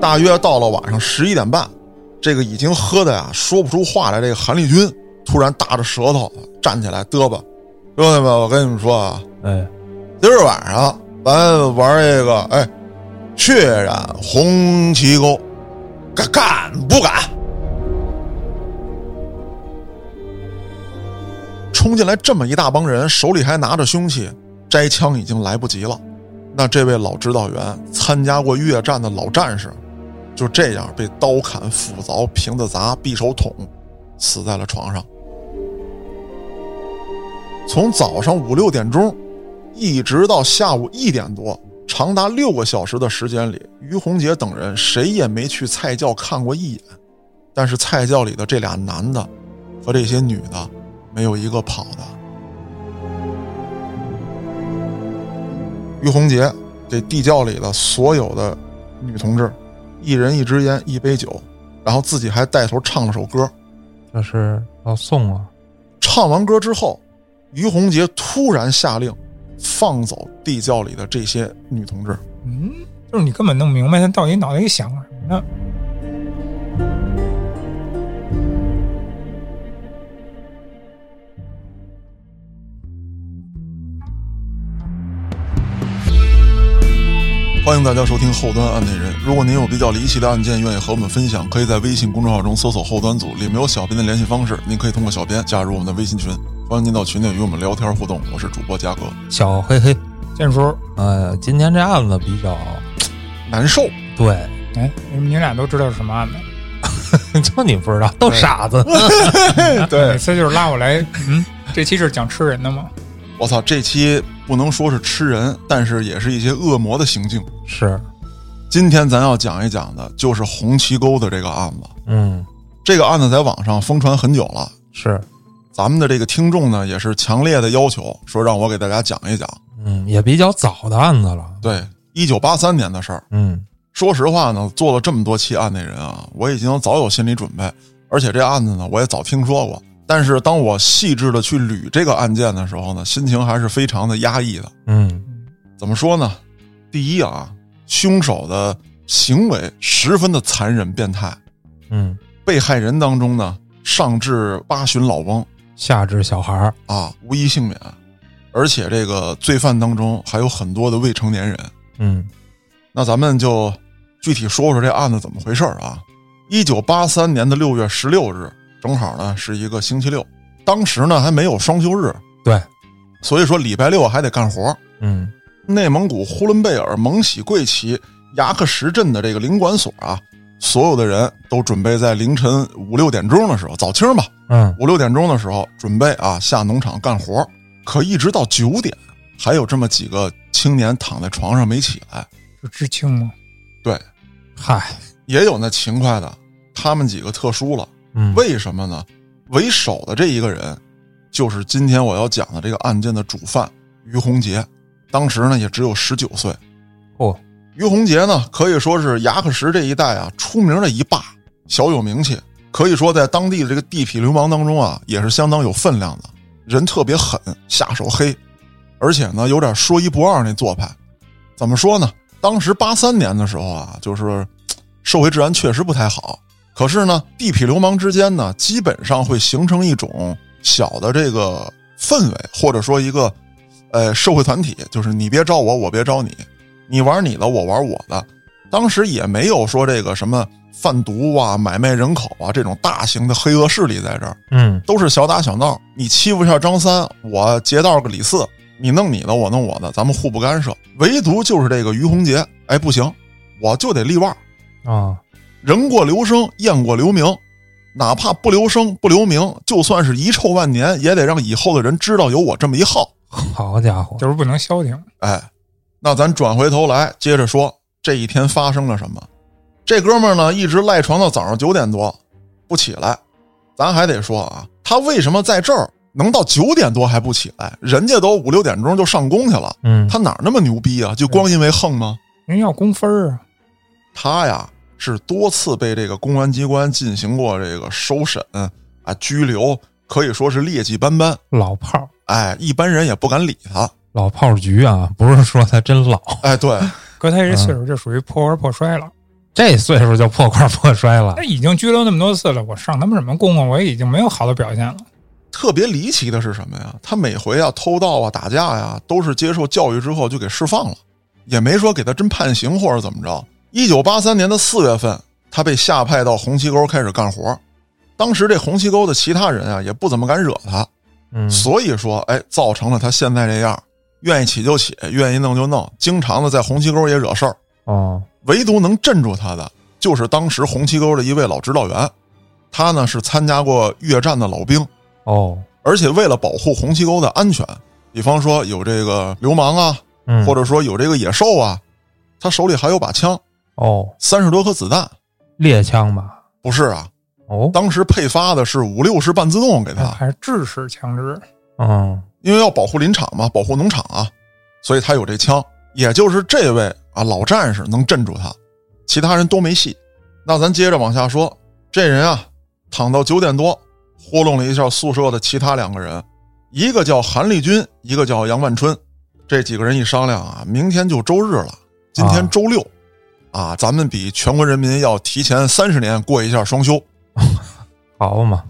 大约到了晚上十一点半，这个已经喝的呀说不出话来，这个韩立军突然大着舌头站起来嘚吧，兄弟们，我跟你们说啊，哎，今儿晚上咱玩这个，哎，血染红旗沟，敢敢不敢？冲进来这么一大帮人，手里还拿着凶器，摘枪已经来不及了。那这位老指导员，参加过越战的老战士，就这样被刀砍、斧凿、瓶子砸、匕首捅，死在了床上。从早上五六点钟，一直到下午一点多，长达六个小时的时间里，于洪杰等人谁也没去菜窖看过一眼。但是菜窖里的这俩男的和这些女的，没有一个跑的。于洪杰给地窖里的所有的女同志，一人一支烟，一杯酒，然后自己还带头唱了首歌。这是要送啊！唱完歌之后，于洪杰突然下令放走地窖里的这些女同志。嗯，就是你根本弄不明白他到底脑袋里想什么呢？欢迎大家收听后端案内人。如果您有比较离奇的案件，愿意和我们分享，可以在微信公众号中搜索“后端组”，里面有小编的联系方式，您可以通过小编加入我们的微信群。欢迎您到群内与我们聊天互动。我是主播嘉哥，小黑黑，建叔，呃，今天这案子比较难受。对，哎，你俩都知道是什么案子？就你不知道，都傻子。对每，次就是拉我来，嗯，这期是讲吃人的吗？我操，这期不能说是吃人，但是也是一些恶魔的行径。是，今天咱要讲一讲的就是红旗沟的这个案子。嗯，这个案子在网上疯传很久了，是，咱们的这个听众呢也是强烈的要求，说让我给大家讲一讲。嗯，也比较早的案子了。对，一九八三年的事儿。嗯，说实话呢，做了这么多期案内人啊，我已经早有心理准备，而且这案子呢，我也早听说过。但是当我细致的去捋这个案件的时候呢，心情还是非常的压抑的。嗯，怎么说呢？第一啊，凶手的行为十分的残忍变态，嗯，被害人当中呢，上至八旬老翁下至小孩儿，啊，无一幸免，而且这个罪犯当中还有很多的未成年人。嗯，那咱们就具体说说这案子怎么回事儿啊？一九八三年的六月十六日，正好呢是一个星期六，当时呢还没有双休日，对，所以说礼拜六还得干活。嗯，内蒙古呼伦贝尔蒙喜贵旗牙克石镇的这个领馆所啊，所有的人都准备在凌晨五六点钟的时候，早清吧，嗯，五六点钟的时候准备啊下农场干活。可一直到九点，还有这么几个青年躺在床上没起来。是知青吗？对，嗨，也有那勤快的，他们几个特殊了。嗯，为什么呢？为首的这一个人，就是今天我要讲的这个案件的主犯于洪杰。当时呢，也只有十九岁。哦，于洪杰呢，可以说是牙克石这一带啊出名的一霸，小有名气。可以说在当地的这个地痞流氓当中啊，也是相当有分量的。人特别狠，下手黑，而且呢，有点说一不二那做派。怎么说呢？当时八三年的时候啊，就是 社会治安确实不太好。可是呢，地痞流氓之间呢，基本上会形成一种小的这个氛围，或者说一个呃社会团体，就是你别招我，我别招你，你玩你的，我玩我的。当时也没有说这个什么贩毒啊、买卖人口啊这种大型的黑恶势力在这儿，嗯，都是小打小闹。你欺负一下张三，我劫道个李四，你弄你的，我弄我的，咱们互不干涉。唯独就是这个于洪杰，哎，不行，我就得例外。啊，人过留声，雁过留名，哪怕不留声不留名，就算是遗臭万年，也得让以后的人知道有我这么一号。好家伙，就是不能消停。哎，那咱转回头来接着说这一天发生了什么。这哥们儿呢，一直赖床到早上九点多不起来。咱还得说啊，他为什么在这儿能到九点多还不起来？人家都五六点钟就上工去了，嗯，他哪儿那么牛逼啊？就光因为横吗？人要工分儿啊，他呀是多次被这个公安机关进行过这个收审啊、拘留，可以说是劣迹斑斑。老炮儿，哎，一般人也不敢理他。老炮儿局啊，不是说他真老，哎，对，搁他这岁数就属于破罐破摔了。这岁数就破罐破摔了那。已经拘留那么多次了，我上他们什么公公？我也已经没有好的表现了。特别离奇的是什么呀？他每回啊偷盗啊打架呀，都是接受教育之后就给释放了，也没说给他真判刑或者怎么着。一九八三年的四月份，他被下派到红旗沟开始干活。当时这红旗沟的其他人啊也不怎么敢惹他，嗯，所以说，哎，造成了他现在这样，愿意起就起，愿意弄就弄，经常的在红旗沟也惹事儿。哦，唯独能镇住他的，就是当时红旗沟的一位老指导员，他呢是参加过越战的老兵，哦，而且为了保护红旗沟的安全，比方说有这个流氓啊，嗯，或者说有这个野兽啊，他手里还有把枪，哦，三十多颗子弹。猎枪吧？不是啊，哦，当时配发的是五六式半自动给他，还是制式枪支，嗯，因为要保护林场嘛，保护农场啊，所以他有这枪。也就是这位啊老战士能镇住他，其他人都没戏。那咱接着往下说，这人啊躺到九点多，糊弄了一下宿舍的其他两个人，一个叫韩立军，一个叫杨万春。这几个人一商量啊，明天就周日了，今天啊。周六，啊，咱们比全国人民要提前三十年过一下双休。好嘛，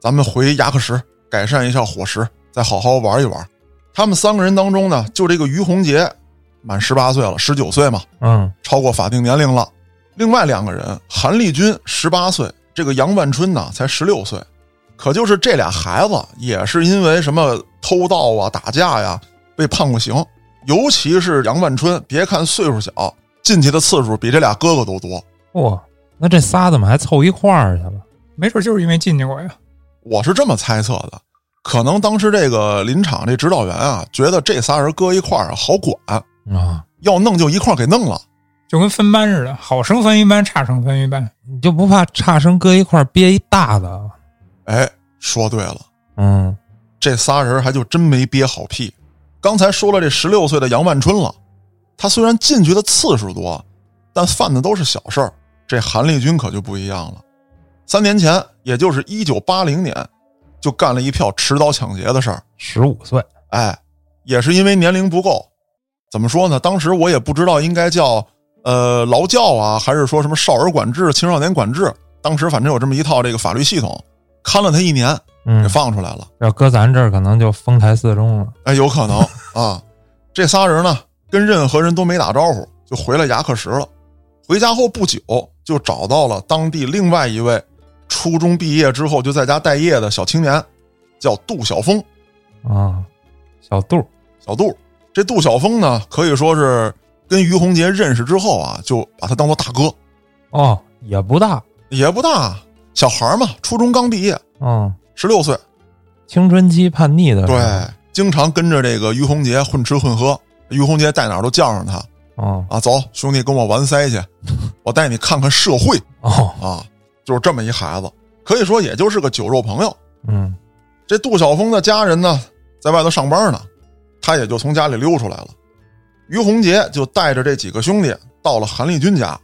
咱们回牙克石改善一下伙食，再好好玩一玩。他们三个人当中呢，就这个于洪杰满十八岁了，十九岁嘛，嗯，超过法定年龄了。另外两个人，韩立军十八岁，这个杨万春呢才十六岁。可就是这俩孩子，也是因为什么偷盗啊、打架呀，被判过刑。尤其是杨万春，别看岁数小，进去的次数比这俩哥哥都多。哦，那这仨怎么还凑一块儿去了？没准就是因为进去过呀。我是这么猜测的，可能当时这个林场这指导员啊，觉得这仨人搁一块儿啊好管，啊，要弄就一块儿给弄了。就跟分班似的，好生分一班，差生分一班。你就不怕差生搁一块儿憋一大的？哎，说对了，嗯，这仨人还就真没憋好屁。刚才说了这十六岁的杨万春了，他虽然进去的次数多，但犯的都是小事儿。这韩立军可就不一样了，三年前，也就是一九八零年，就干了一票持刀抢劫的事儿。十五岁，哎，也是因为年龄不够，怎么说呢？当时我也不知道应该叫呃劳教啊，还是说什么少儿管制、青少年管制。当时反正有这么一套这个法律系统，看了他一年，给嗯，放出来了。要搁咱这儿可能就丰台四中了。哎，有可能啊。这仨人呢，跟任何人都没打招呼，就回了牙克石了。回家后不久，就找到了当地另外一位初中毕业之后就在家待业的小青年，叫杜晓峰。啊，小杜，小杜，这杜晓峰呢，可以说是跟于洪杰认识之后啊，就把他当做大哥，哦，也不大，也不大，小孩嘛，初中刚毕业，嗯，十六岁，青春期叛逆的，对，，经常跟着这个于洪杰混吃混喝，于洪杰在哪儿都叫上他哦啊，走，兄弟，跟我玩塞去，我带你看看社会哦，啊，就是这么一孩子，可以说也就是个酒肉朋友。嗯，这杜晓峰的家人呢，在外头上班呢，他也就从家里溜出来了。于洪杰就带着这几个兄弟到了韩立军家，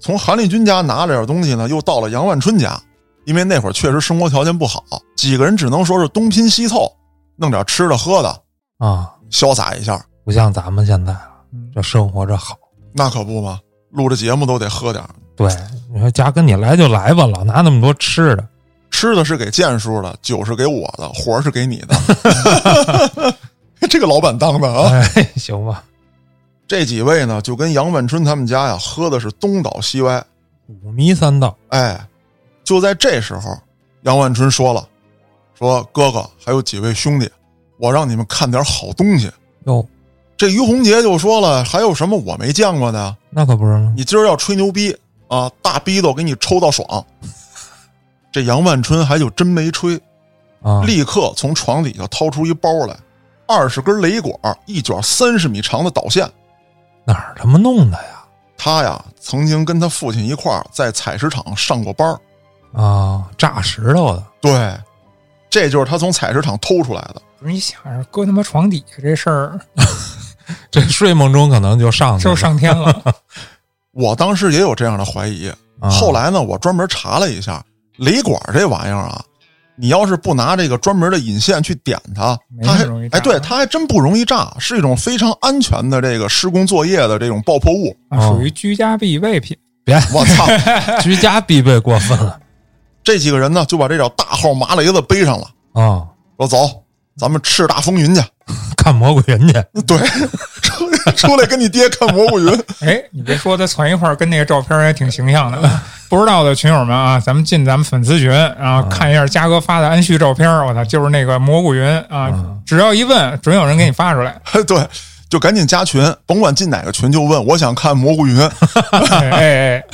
从韩立军家拿了点东西呢，又到了杨万春家。因为那会儿确实生活条件不好，几个人只能说是东拼西凑，弄点吃的喝的，啊，潇洒一下。不像咱们现在了，嗯这生活这好。那可不嘛，录着节目都得喝点儿对，你说家跟你来就来吧，老拿那么多吃的，吃的是给建叔的，酒是给我的，活儿是给你的。这个老板当的啊！哎，行吧，这几位呢，就跟杨万春他们家呀喝的是东倒西歪。五迷三道，哎，就在这时候，杨万春说了：“说哥哥还有几位兄弟，我让你们看点好东西。哟，”这于洪杰就说了：“还有什么我没见过的？那可不是吗？你今儿要吹牛逼啊，大逼斗给你抽到爽。”这杨万春还就真没吹，啊，立刻从床底下掏出一包来，二十根雷管，一卷三十米长的导线。哪儿他妈弄的呀？他呀，曾经跟他父亲一块儿在采石场上过班儿啊，炸石头的，对，这就是他从采石场偷出来的。不是你想着搁他妈床底下这事儿 这睡梦中可能就上去了就上天了，我当时也有这样的怀疑，啊后来呢，我专门查了一下，雷管这玩意儿啊，你要是不拿这个专门的引线去点它，它还哎，对，它还真不容易炸，是一种非常安全的这个施工作业的这种爆破物。属于居家必备品。别我操！居家必备过分了 这几个人呢，就把这条大号麻雷子背上了，啊！说走，咱们叱咤风云去。看蘑菇云去，对，出出来跟你爹看蘑菇云。哎，你别说，他攒一块儿跟那个照片也挺形象的。不知道的群友们啊，咱们进咱们粉丝群，然后看一下嘉哥发的安旭照片，我操，就是那个蘑菇云啊！只要一问，准有人给你发出来。对，就赶紧加群，甭管进哪个群就问，我想看蘑菇云。哎哎哎，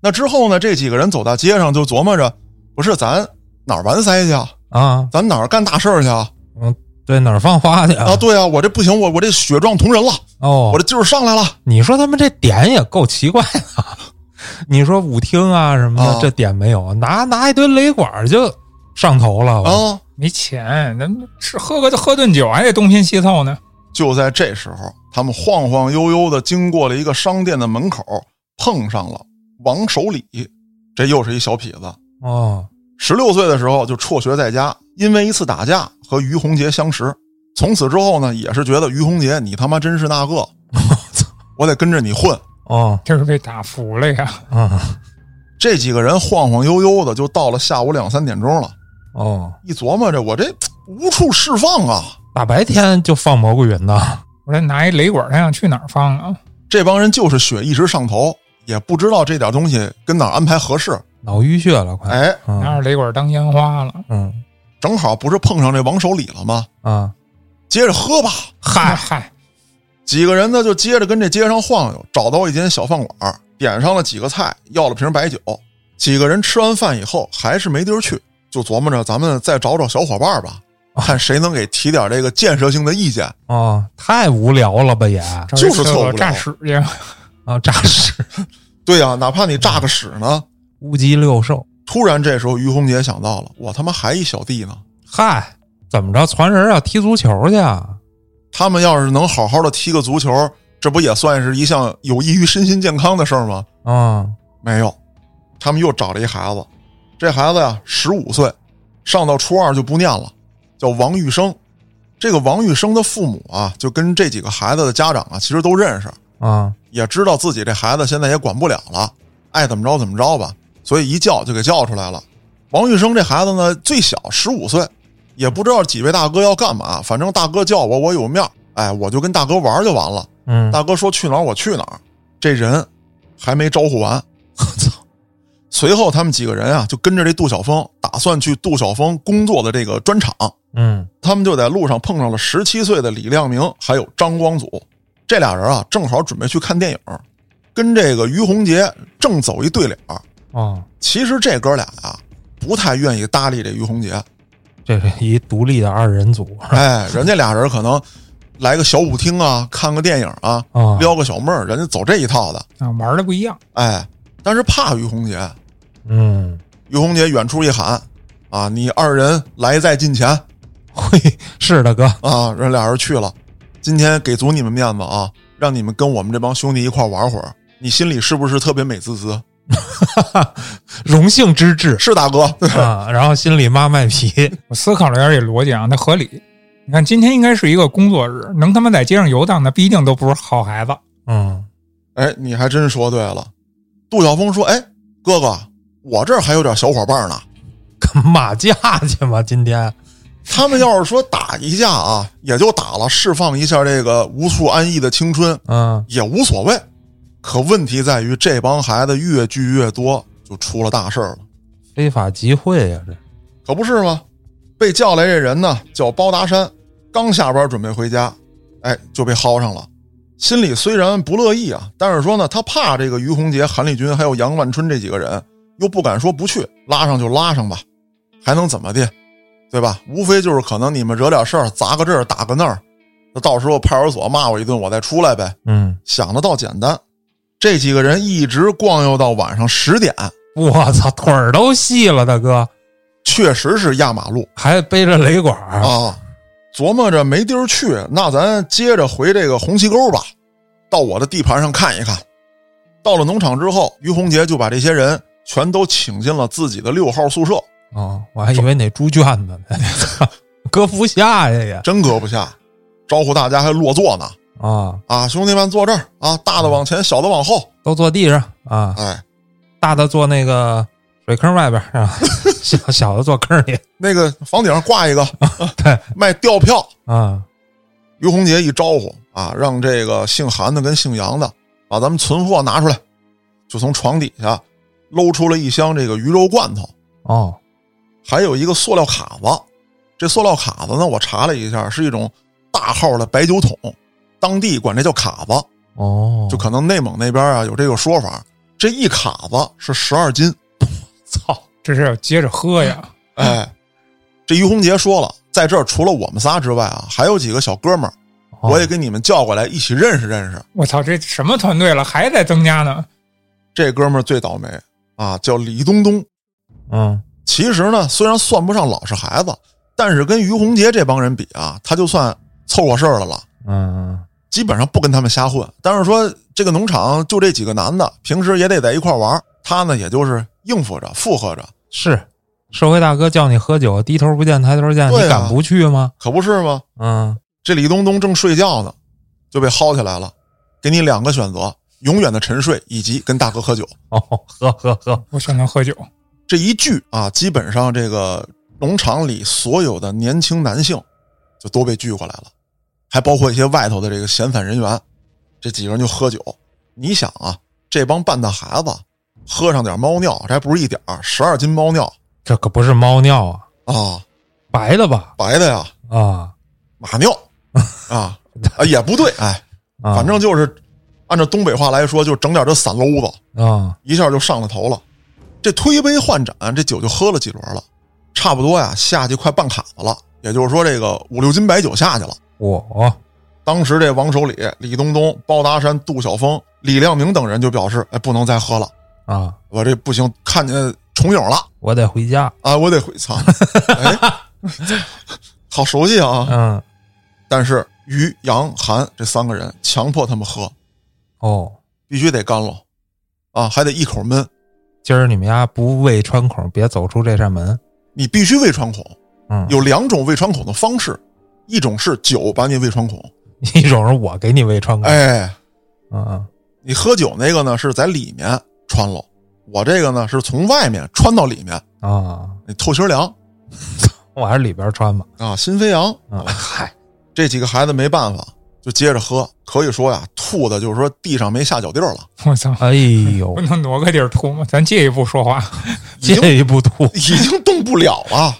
那之后呢，这几个人走到街上就琢磨着，不是咱哪儿完塞去啊？啊，咱哪儿干大事儿去啊？嗯对哪儿放花去啊，对啊，我这不行，我我这血壮铜人了，哦我，这劲儿上来了。你说他们这点也够奇怪的。你说舞厅啊什么的，啊这点没有，拿拿一堆雷管就上头了。啊！没钱，咱们吃喝个喝顿酒还得东拼西凑呢。就在这时候，他们晃晃悠悠的经过了一个商店的门口，碰上了王守礼。这又是一小痞子，哦，十六岁的时候就辍学在家，因为一次打架和于洪杰相识。从此之后呢，也是觉得于洪杰你他妈真是那个，我得跟着你混。哦，这是被打服了呀！啊，这几个人晃晃悠悠的就到了下午两三点钟了，哦，一琢磨着我这无处释放啊，大白天就放蘑菇云呢。我这拿一雷管，他想去哪儿放啊？这帮人就是血一直上头，也不知道这点东西跟哪儿安排合适。脑淤血了，快！哎，嗯拿着雷管当烟花了。嗯正好不是碰上这王守礼了吗？啊，接着喝吧。嗨嗨，几个人呢就接着跟这街上晃悠，找到一间小饭馆，点上了几个菜，要了瓶白酒。几个人吃完饭以后还是没地儿去，就琢磨着咱们再找找小伙伴吧，看谁能给提点这个建设性的意见。啊，太无聊了吧也就是厕所特无聊炸屎去。啊，诈尸，对呀、哪怕你炸个屎呢。乌鸡六兽。突然这时候于洪杰想到了，我他妈还一小弟呢。嗨，怎么着？传人啊踢足球去啊？他们要是能好好的踢个足球，这不也算是一项有益于身心健康的事儿吗？啊，没有，他们又找了一孩子，这孩子呀十五岁，上到初二就不念了，叫王玉生。这个王玉生的父母啊，就跟这几个孩子的家长啊，其实都认识，啊，也知道自己这孩子现在也管不了了，爱怎么着怎么着吧，所以一叫就给叫出来了。王玉生这孩子呢，最小十五岁，也不知道几位大哥要干嘛，反正大哥叫我，我有面儿哎，我就跟大哥玩就完了。嗯，大哥说去哪儿我去哪儿，这人还没招呼完，我操！随后他们几个人啊，就跟着这杜晓峰，打算去杜晓峰工作的这个砖厂。嗯他们就在路上碰上了十七岁的李亮明，还有张光祖，这俩人啊，正好准备去看电影，跟这个于洪杰正走一对脸儿。哦，其实这哥俩啊，不太愿意搭理这于洪杰，这是一独立的二人组哎，人家俩人可能来个小舞厅啊，看个电影啊，啊。撩个小妹儿，人家走这一套的。啊，玩的不一样。哎，但是怕于洪杰，嗯，于洪杰远处一喊：“啊，你二人来在近前嘿，是的哥，啊！”人俩人去了。今天给足你们面子啊，让你们跟我们这帮兄弟一块玩会儿。你心里是不是特别美滋滋？荣幸之至是大哥，对啊。然后心里妈卖皮，我思考了一下这逻辑啊，它合理。你看，今天应该是一个工作日，能他妈在街上游荡的，必定都不是好孩子。嗯，哎，你还真说对了。杜晓峰说：“哎，哥哥，我这儿还有点小伙伴呢。干马架去吗？今天他们要是说打一架啊，也就打了，释放一下这个无处安逸的青春，嗯，也无所谓。可问题在于，这帮孩子越聚越多，就出了大事儿了。非法集会呀、这可不是吗？被叫来这人呢，叫包达山，刚下班准备回家，哎，就被薅上了。心里虽然不乐意啊，但是说呢，他怕这个于洪杰、韩立军还有杨万春这几个人，又不敢说不去，拉上就拉上吧，还能怎么的，对吧？无非就是可能你们惹点事儿，砸个这儿打个那儿，那到时候派出所骂我一顿，我再出来呗。嗯，想的倒简单，这几个人一直逛悠到晚上十点，我操，腿儿都细了，大哥，确实是压马路。还背着雷管儿啊，琢磨着没地儿去，那咱接着回这个红旗沟吧，到我的地盘上看一看。到了农场之后，于洪杰就把这些人全都请进了自己的六号宿舍。哦，我还以为那猪圈子呢，搁不下呀也真搁不下，招呼大家还落座呢。啊，啊，兄弟们坐这儿啊，大的往前，小的往后。都坐地上啊，哎，大的坐那个水坑外边啊，小小的坐坑里那个房顶上挂一个对 卖吊票。啊，于洪杰一招呼啊，让这个姓韩的跟姓杨的把咱们存货拿出来，就从床底下搂出了一箱这个鱼肉罐头，哦，还有一个塑料卡子。这塑料卡子呢，我查了一下，是一种大号的白酒桶，当地管这叫卡子，哦，就可能内蒙那边啊有这个说法。这一卡子是十二斤，操！这是要接着喝呀。哎，这于洪杰说了，在这儿除了我们仨之外啊，还有几个小哥们儿，哦我也给你们叫过来一起认识认识。我操，这什么团队了，还在增加呢？这哥们儿最倒霉啊，叫李东东。嗯其实呢，虽然算不上老实孩子，但是跟于洪杰这帮人比啊，他就算凑合事儿的了。嗯基本上不跟他们瞎混。但是说这个农场就这几个男的，平时也得在一块儿玩，他呢也就是应付着附和着，是，社会大哥叫你喝酒，低头不见抬头见，啊你敢不去吗？可不是吗？嗯，这李东东正睡觉呢，就被薅起来了，给你两个选择：永远的沉睡以及跟大哥喝酒。哦，喝喝喝，我选择喝酒。这一聚啊，基本上这个农场里所有的年轻男性就都被聚过来了，还包括一些外头的这个闲散人员。这几个人就喝酒。你想啊，这帮半大孩子喝上点猫尿，这还不是一点儿，十二斤猫尿这可不是猫尿啊，啊，白的吧？白的呀，啊马尿啊啊也不对，哎，啊，反正就是按照东北话来说，就整点这散篓子，啊，一下就上了头了。这推杯换盏，这酒就喝了几轮了，差不多呀，下去快半卡子了。也就是说，这个五六斤白酒下去了。我。当时这王守礼、李东东、包达山、杜晓峰、李亮明等人就表示：“哎，不能再喝了，啊，我这不行，看见重影了。我得回家。啊，我得回操！哎，好熟悉啊！嗯，但是于、杨、韩这三个人强迫他们喝，哦，必须得干了，啊，还得一口闷。今儿你们家不胃穿孔，别走出这扇门。你必须胃穿孔，嗯，有两种胃穿孔的方式，一种是酒把你胃穿孔，一种是我给你胃穿孔。哎，嗯嗯，你喝酒那个呢是在里面穿了，我这个呢是从外面穿到里面，啊，你透心凉 我还是里边穿吧。啊，心飞扬。啊，嗨，这几个孩子没办法，就接着喝，可以说呀，吐的就是说地上没下脚地儿了，我操，哎呦不，能挪个地儿吐吗？咱借一步说话。借一步吐。已经动不了了。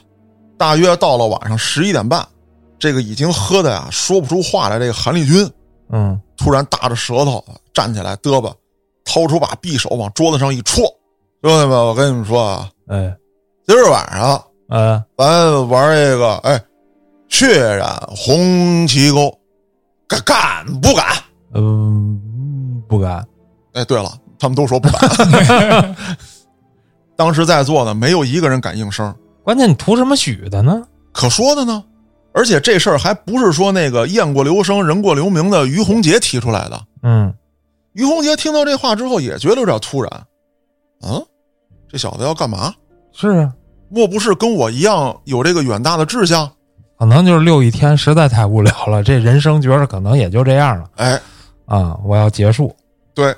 大约到了晚上十一点半，这个已经喝的呀说不出话来，这个韩立军嗯，突然大着舌头站起来嘚吧，掏出把匕首往桌子上一戳。兄弟们，我跟你们说啊，哎，今儿晚上呃，咱玩这个，哎，血染红旗沟，敢敢不敢？嗯，不敢。哎，对了，他们都说不敢。当时在座的没有一个人敢应声，关键你图什么许的呢？可说的呢。而且这事儿还不是说那个雁过留声，人过留名的于洪杰提出来的。嗯，于洪杰听到这话之后，也觉得有点突然。嗯，这小子要干嘛？是啊，莫不是跟我一样有这个远大的志向？可能就是溜一天实在太无聊了，这人生觉得可能也就这样了哎，啊！我要结束。对，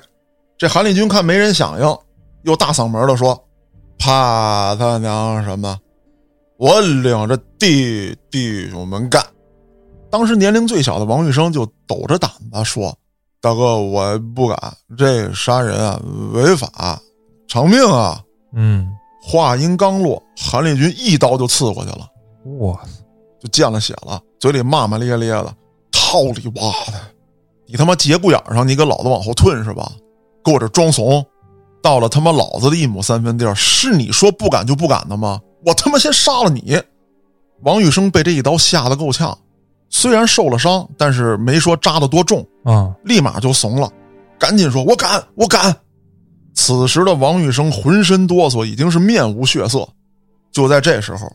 这韩立军看没人响应，又大嗓门的说：“怕他娘什么？我领着弟弟兄们干！”当时年龄最小的王玉生就抖着胆子说：“大哥，我不敢，这杀人啊违法，偿命啊嗯，！”话音刚落，韩立军一刀就刺过去了，哇塞，就见了血了，嘴里骂骂咧咧的：“操你妈的！你他妈节骨眼上，你给老子往后退是吧？给我这装怂！到了他妈老子的一亩三分地儿，是你说不敢就不敢的吗？我他妈先杀了你！”王玉生被这一刀吓得够呛，虽然受了伤，但是没说扎得多重，啊，立马就怂了，赶紧说：“我敢，我敢！”此时的王玉生浑身哆嗦，已经是面无血色。就在这时候，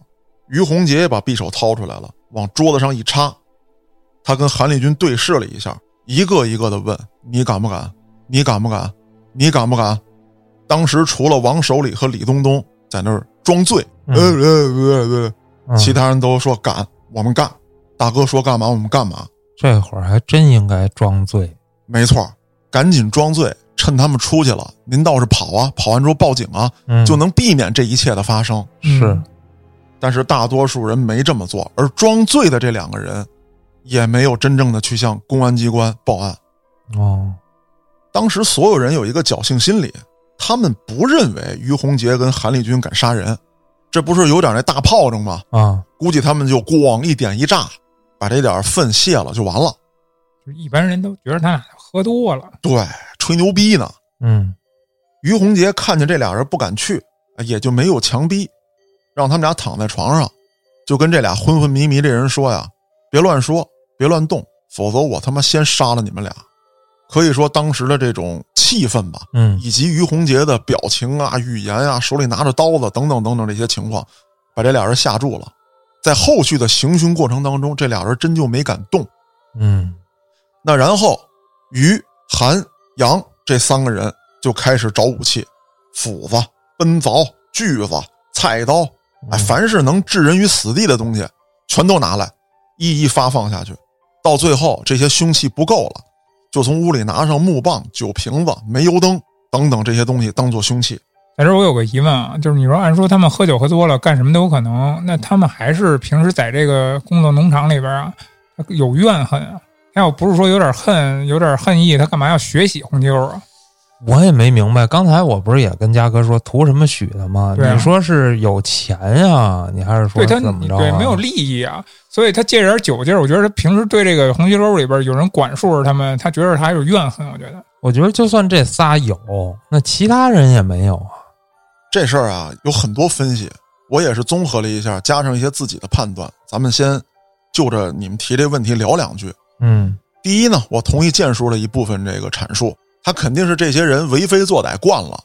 于洪杰把匕首掏出来了，往桌子上一插。他跟韩立军对视了一下，一个一个的问：“你敢不敢？你敢不敢？你敢不敢？”当时除了王守礼和李东东，在那儿装醉，嗯。呃呃呃呃，嗯。其他人都说干，我们干，大哥说干嘛我们干嘛，这会儿还真应该装醉。没错，赶紧装醉，趁他们出去了，您倒是跑啊，跑完之后报警啊，嗯，就能避免这一切的发生。是嗯。但是大多数人没这么做，而装醉的这两个人，也没有真正的去向公安机关报案。哦，当时所有人有一个侥幸心理，他们不认为于洪杰跟韩立军敢杀人，这不是有点那大炮仗吗？啊，估计他们就咣一点一炸，把这点粪泄了就完了。就一般人都觉得他俩喝多了，对，吹牛逼呢。嗯于洪杰看见这俩人不敢去，也就没有强逼，让他们俩躺在床上，就跟这俩昏昏迷迷这人说呀：“别乱说，别乱动，否则我他妈先杀了你们俩。”可以说当时的这种气氛吧，嗯以及于洪杰的表情啊、语言啊、手里拿着刀子等等等等这些情况，把这俩人吓住了。在后续的行凶过程当中，这俩人真就没敢动。嗯那然后，于、韩、杨这三个人就开始找武器，斧子、奔凿、锯子、菜刀，哎，凡是能置人于死地的东西，全都拿来，一一发放下去。到最后，这些凶器不够了，就从屋里拿上木棒、酒瓶子、煤油灯等等这些东西当做凶器。在这儿我有个疑问啊，就是你说按说他们喝酒喝多了，干什么都有可能，那他们还是平时在这个工作农场里边啊，有怨恨啊？要不是说有点恨，有点恨意，他干嘛要血洗红旗沟啊？我也没明白。刚才我不是也跟嘉哥说图什么许的吗？啊你说是有钱呀、你还是说对他怎么着、啊？对没有利益啊，所以他借着点酒劲儿，我觉得他平时对这个红旗沟里边有人管束着他们，他觉得他还有怨恨。我觉得我觉得就算这仨有，那其他人也没有啊。这事儿啊有很多分析，我也是综合了一下，加上一些自己的判断。咱们先就着你们提这问题聊两句。嗯第一呢，我同意建叔的一部分这个阐述，他肯定是这些人为非作歹惯了，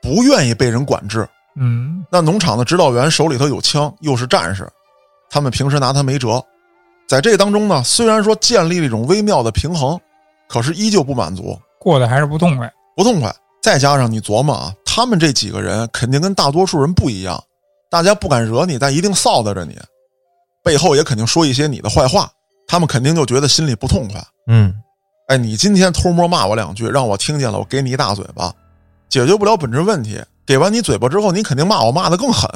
不愿意被人管制。嗯，那农场的指导员手里头有枪，又是战士，他们平时拿他没辙。在这当中呢，虽然说建立了一种微妙的平衡，可是依旧不满足，过得还是不痛快。不痛快。再加上你琢磨啊，他们这几个人肯定跟大多数人不一样，大家不敢惹你，但一定臊得着你，背后也肯定说一些你的坏话，他们肯定就觉得心里不痛快。嗯哎，你今天偷摸骂我两句，让我听见了，我给你一大嘴巴，解决不了本质问题。给完你嘴巴之后，你肯定骂我，骂得更狠。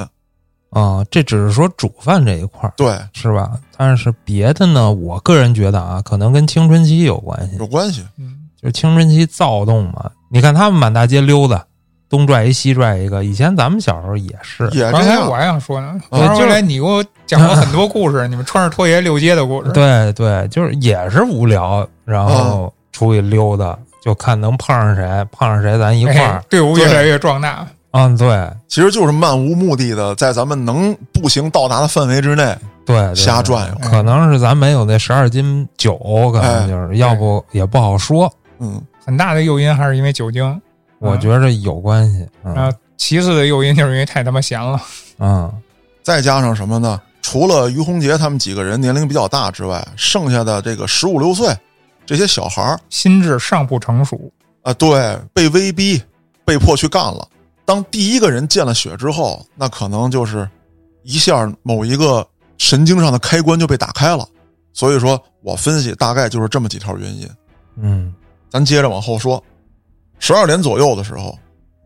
啊，这只是说煮饭这一块儿对，是吧？但是别的呢，我个人觉得啊，可能跟青春期有关系，有关系。嗯，就是青春期躁动嘛。你看他们满大街溜达，东拽一西拽一个，以前咱们小时候也是。也这样刚才我。还想说呢，嗯后来你给我讲过很多故事，你们穿着拖鞋溜街的故事。对对，就是也是无聊，然后出去溜达，就看能碰上谁，碰上谁咱一块哎儿。队伍越来越壮大。嗯，对其实就是漫无目的的，在咱们能步行到达的范围之内对对，瞎转悠。可能是咱没有那十二斤酒，可能就是，要不也不好说。嗯，很大的诱因还是因为酒精，我觉着有关系。然嗯后其次的诱因就是因为太他妈闲了。嗯再加上什么呢？除了于洪杰他们几个人年龄比较大之外，剩下的这个十五六岁这些小孩儿心智尚不成熟，啊，对，被威逼，被迫去干了。当第一个人见了血之后，那可能就是一下某一个神经上的开关就被打开了。所以说我分析大概就是这么几条原因。嗯咱接着往后说，十二点左右的时候，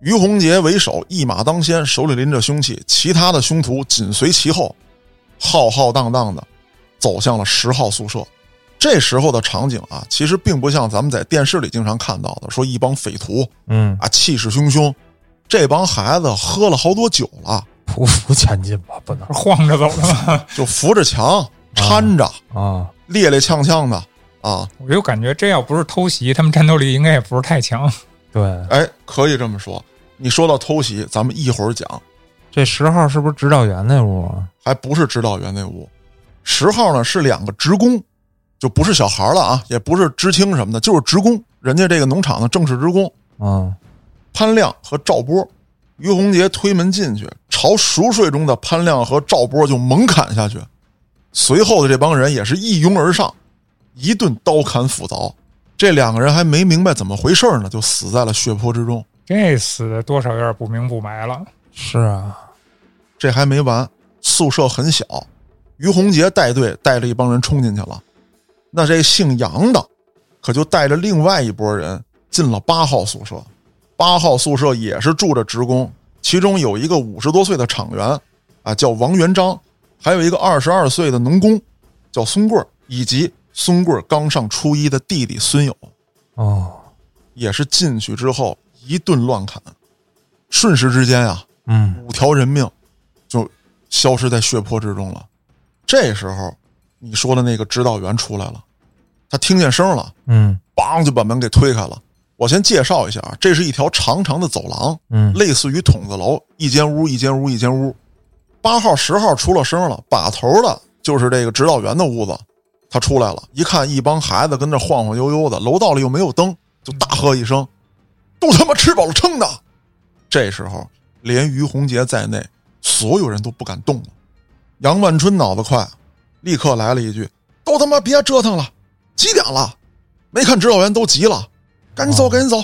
于洪杰为首，一马当先，手里拎着凶器，其他的凶徒紧随其后，浩浩荡荡的走向了十号宿舍。这时候的场景啊，其实并不像咱们在电视里经常看到的，说一帮匪徒嗯，啊气势汹汹，这帮孩子喝了好多酒了，匍匐前进吧，不能是晃着走的嘛。就扶着墙搀着，啊。趔趔跄跄的啊，我就感觉这要不是偷袭，他们战斗力应该也不是太强。对，哎，可以这么说。你说到偷袭，咱们一会儿讲。这十号是不是指导员那屋啊？还不是指导员那屋。十号呢是两个职工，就不是小孩了啊，也不是知青什么的，就是职工，人家这个农场的正式职工啊潘亮和赵波。于洪杰推门进去，朝熟睡中的潘亮和赵波就猛砍下去。随后的这帮人也是一拥而上，一顿刀砍斧凿。这两个人还没明白怎么回事呢，就死在了血泊之中。这死的多少有点不明不白了。是啊，这还没完，宿舍很小，于洪杰带队带着一帮人冲进去了。那这姓杨的，可就带着另外一拨人进了八号宿舍。八号宿舍也是住着职工，其中有一个五十多岁的厂员，啊，叫王元章，还有一个二十二岁的农工，叫孙贵儿，以及孙贵儿刚上初一的弟弟孙友，哦，也是进去之后一顿乱砍，瞬时之间啊，嗯，五条人命就消失在血泊之中了。这时候，你说的那个指导员出来了，他听见声了，嗯梆就把门给推开了。我先介绍一下啊，这是一条长长的走廊，嗯类似于筒子楼，一间屋一间屋一间屋。八号、十号出了声了，把头的就是这个指导员的屋子，他出来了，一看一帮孩子跟这晃晃悠悠的，楼道里又没有灯，就大喝一声：“都他妈吃饱了撑的！”这时候，连于洪杰在内，所有人都不敢动了。杨万春脑子快，立刻来了一句：“都他妈别折腾了，几点了？没看指导员都急了，赶紧走，赶紧走。”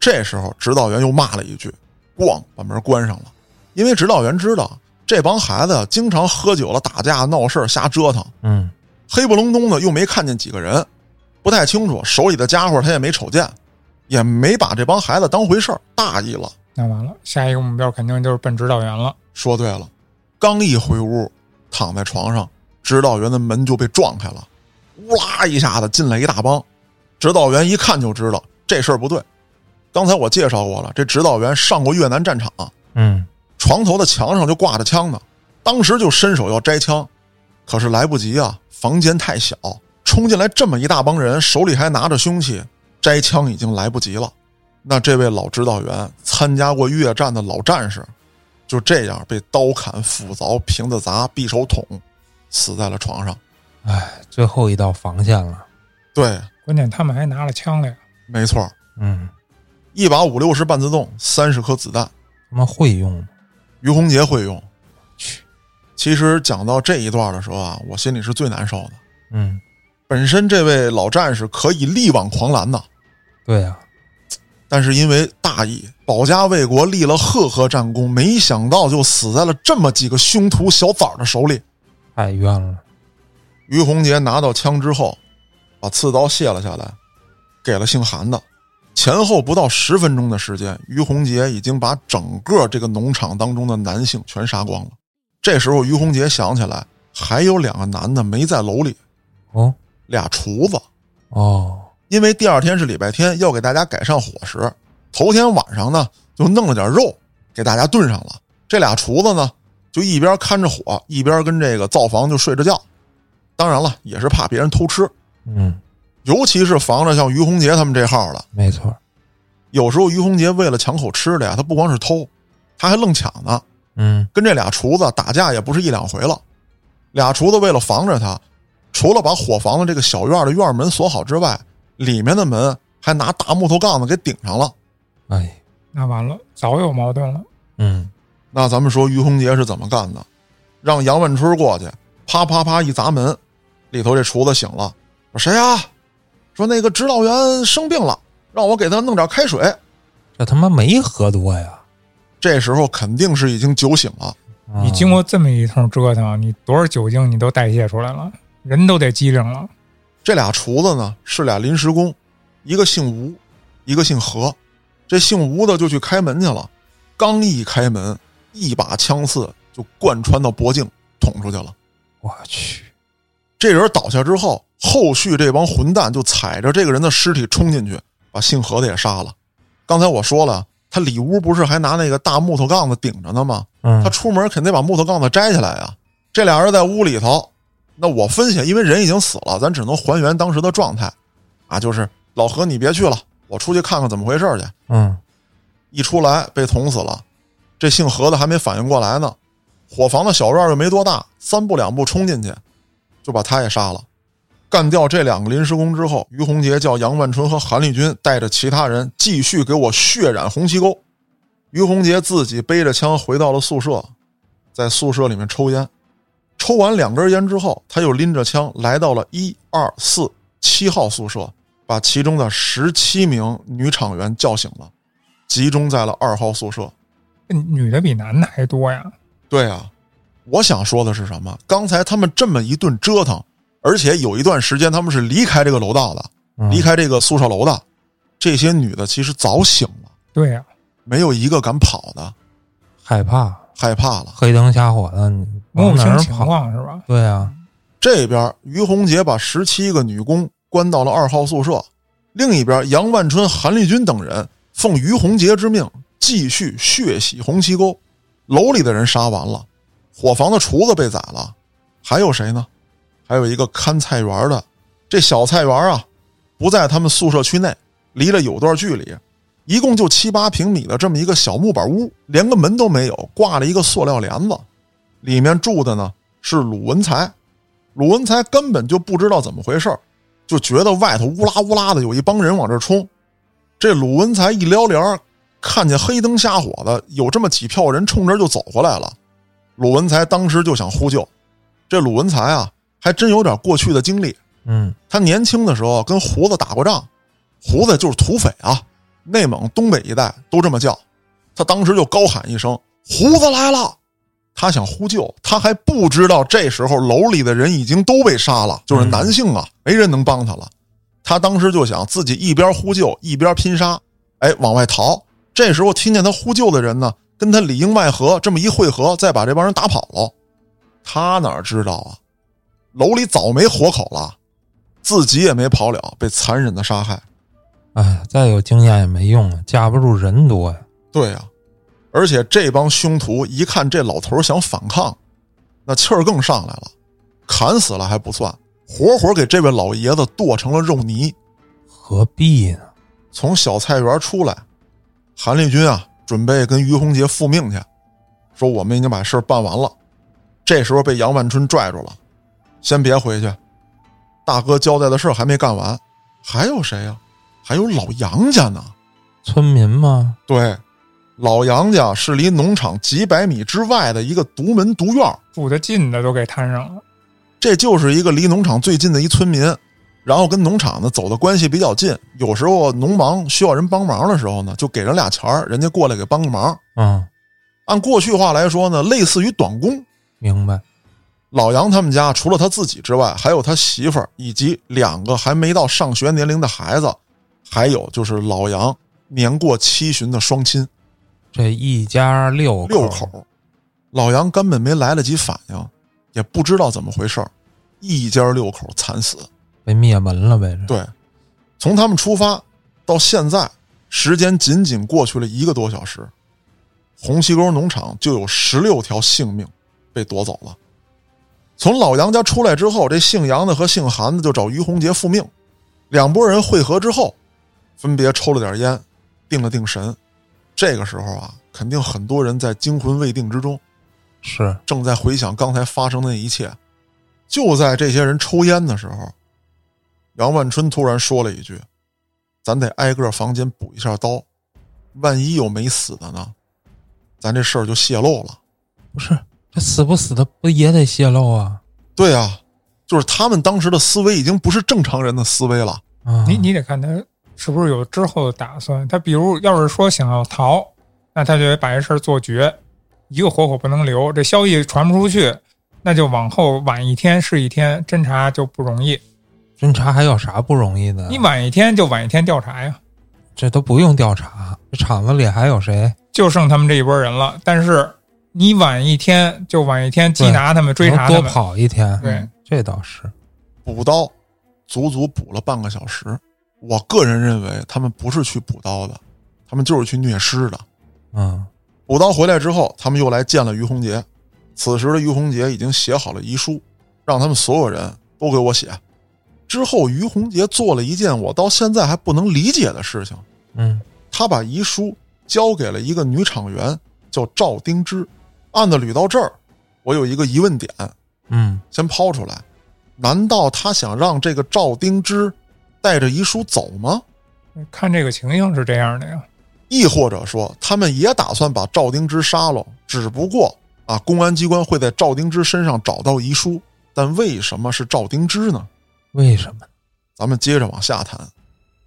这时候，指导员又骂了一句，咣把门关上了。因为指导员知道这帮孩子经常喝酒了、打架闹事儿瞎折腾，嗯黑不隆咚的又没看见几个人，不太清楚手里的家伙他也没瞅见，也没把这帮孩子当回事儿，大意了。那完了，下一个目标肯定就是奔指导员了。说对了，刚一回屋，躺在床上，指导员的门就被撞开了，呜啦一下子进来一大帮。指导员一看就知道这事儿不对。刚才我介绍过了，这指导员上过越南战场，嗯床头的墙上就挂着枪呢，当时就伸手要摘枪，可是来不及啊，房间太小，冲进来这么一大帮人，手里还拿着凶器，摘枪已经来不及了。那这位老指导员，参加过越战的老战士，就这样被刀砍、斧凿、瓶子砸、匕首捅，死在了床上。哎，最后一道防线了。对，关键他们还拿了枪来，没错，嗯，一把五六式半自动，三十颗子弹，他妈会用吗？于洪杰会用。去，其实讲到这一段的时候啊，我心里是最难受的。嗯，本身这位老战士可以力挽狂澜的，对呀、但是因为大意，保家卫国，立了赫赫战功，没想到就死在了这么几个凶徒小崽的手里。太冤了。于洪杰拿到枪之后，把刺刀卸了下来，给了姓韩的。前后不到十分钟的时间，于洪杰已经把整个这个农场当中的男性全杀光了。这时候，于洪杰想起来还有两个男的没在楼里，哦俩厨子。哦，因为第二天是礼拜天，要给大家改善伙食。头天晚上呢，就弄了点肉给大家炖上了。这俩厨子呢，就一边看着火，一边跟这个灶房就睡着觉。当然了，也是怕别人偷吃，嗯，尤其是防着像于洪杰他们这号的。没错。有时候于洪杰为了抢口吃的呀，他不光是偷，他还愣抢呢。嗯跟这俩厨子打架也不是一两回了。俩厨子为了防着他，除了把火房的这个小院的院门锁好之外，里面的门还拿大木头杠子给顶上了。哎，那完了，早有矛盾了。嗯那咱们说于洪杰是怎么干的？让杨万春过去，啪啪啪一砸门，里头这厨子醒了，说谁呀？说那个指导员生病了，让我给他弄点开水。这他妈没喝多呀！这时候肯定是已经酒醒了。啊你经过这么一通折腾，你多少酒精你都代谢出来了，人都得机灵了。这俩厨子呢是俩临时工，一个姓吴，一个姓何。这姓吴的就去开门去了，刚一开门，一把枪刺就贯穿到脖颈，捅出去了。我去，这人倒下之后，后续这帮混蛋就踩着这个人的尸体冲进去，把姓何的也杀了。刚才我说了，他里屋不是还拿那个大木头杠子顶着呢吗？嗯他出门肯定把木头杠子摘下来啊。这俩人在屋里头，那我分析，因为人已经死了，咱只能还原当时的状态，啊，就是老何你别去了，我出去看看怎么回事去。嗯一出来被捅死了，这姓何的还没反应过来呢，伙房的小院又没多大，三步两步冲进去，就把他也杀了。干掉这两个临时工之后，于洪杰叫杨万春和韩立军带着其他人继续给我血染红旗沟。于洪杰自己背着枪回到了宿舍，在宿舍里面抽烟。抽完两根烟之后，他又拎着枪来到了一二四七号宿舍，把其中的十七名女厂员叫醒了。集中在了二号宿舍。这女的比男的还多呀。对啊，我想说的是什么？刚才他们这么一顿折腾，而且有一段时间他们是离开这个楼道的，嗯离开这个宿舍楼的。这些女的其实早醒了，对呀、没有一个敢跑的，害怕，害怕了。黑灯瞎火的，你摸不清情往哪儿跑？况是吧？对啊，这边于洪杰把十七个女工关到了二号宿舍，另一边杨万春、韩立军等人奉于洪杰之命继续血洗红旗沟。楼里的人杀完了，伙房的厨子被宰了，还有谁呢？还有一个看菜园的。这小菜园啊，不在他们宿舍区内，离了有段距离，一共就七八平米的这么一个小木板屋，连个门都没有，挂了一个塑料帘子，里面住的呢是鲁文才。鲁文才根本就不知道怎么回事就觉得外头乌拉乌拉的有一帮人往这冲。这鲁文才一撩帘儿看见黑灯瞎火的，有这么几票人冲这就走过来了。鲁文才当时就想呼救。这鲁文才啊，还真有点过去的经历。嗯，他年轻的时候跟胡子打过仗，胡子就是土匪啊，内蒙东北一带都这么叫。他当时就高喊一声：“胡子来了！”他想呼救，他还不知道这时候楼里的人已经都被杀了，就是男性啊，没人能帮他了。他当时就想自己一边呼救一边拼杀，哎，往外逃。这时候听见他呼救的人呢，跟他里应外合，这么一汇合，再把这帮人打跑了。他哪知道啊，楼里早没活口了。自己也没跑了，被残忍的杀害。哎，再有经验也没用啊，架不住人多呀。对呀、而且这帮凶徒一看这老头想反抗，那气儿更上来了，砍死了还不算，活活给这位老爷子剁成了肉泥。何必呢？从小菜园出来，韩立军啊，准备跟于洪杰复命去，说我们已经把事儿办完了。这时候被杨万春拽住了，先别回去，大哥交代的事儿还没干完，还有谁呀、还有老杨家呢。村民吗？对，老杨家是离农场几百米之外的一个独门独院儿住得近的都给摊上了。这就是一个离农场最近的一村民，然后跟农场呢走的关系比较近。有时候农忙需要人帮忙的时候呢，就给人俩钱儿，人家过来给帮个忙。嗯，按过去话来说呢，类似于短工。明白。老杨他们家除了他自己之外，还有他媳妇儿以及两个还没到上学年龄的孩子，还有就是老杨年过七旬的双亲这一家六六口。老杨根本没来得及反应，也不知道怎么回事儿一家六口惨死。被灭门了呗？这对，从他们出发到现在，时间仅仅过去了一个多小时，红旗沟农场就有十六条性命被夺走了。从老杨家出来之后，这姓杨的和姓韩的就找于洪杰复命。两拨人会合之后，分别抽了点烟，定了定神。这个时候啊，肯定很多人在惊魂未定之中，是正在回想刚才发生的一切。就在这些人抽烟的时候，杨万春突然说了一句：“咱得挨个房间补一下刀，万一有没死的呢，咱这事儿就泄露了。不是这死不死的不也得泄露啊？”对啊，就是他们当时的思维已经不是正常人的思维了。啊，你你得看他是不是有之后的打算。他比如要是说想要逃，那他就得把这事儿做绝，一个活口不能留。这消息传不出去，那就往后晚一天是一天，侦查就不容易。侦查还有啥不容易的？你晚一天就晚一天调查呀，这都不用调查，这厂子里还有谁？就剩他们这一波人了。但是你晚一天就晚一天缉拿他们、追查多他们。多跑一天。对，这倒是。补刀，足足补了半个小时。我个人认为，他们不是去补刀的，他们就是去虐尸的。嗯，补刀回来之后，他们又来见了于洪杰。此时的于洪杰已经写好了遗书，让他们所有人都给我写。之后，于洪杰做了一件我到现在还不能理解的事情，嗯，他把遗书交给了一个女厂员，叫赵丁芝。案子捋到这儿，我有一个疑问点，嗯，先抛出来：难道他想让这个赵丁芝带着遗书走吗？看这个情形是这样的呀。亦或者说，他们也打算把赵丁芝杀了，只不过啊，公安机关会在赵丁芝身上找到遗书，但为什么是赵丁芝呢？为什么？咱们接着往下谈。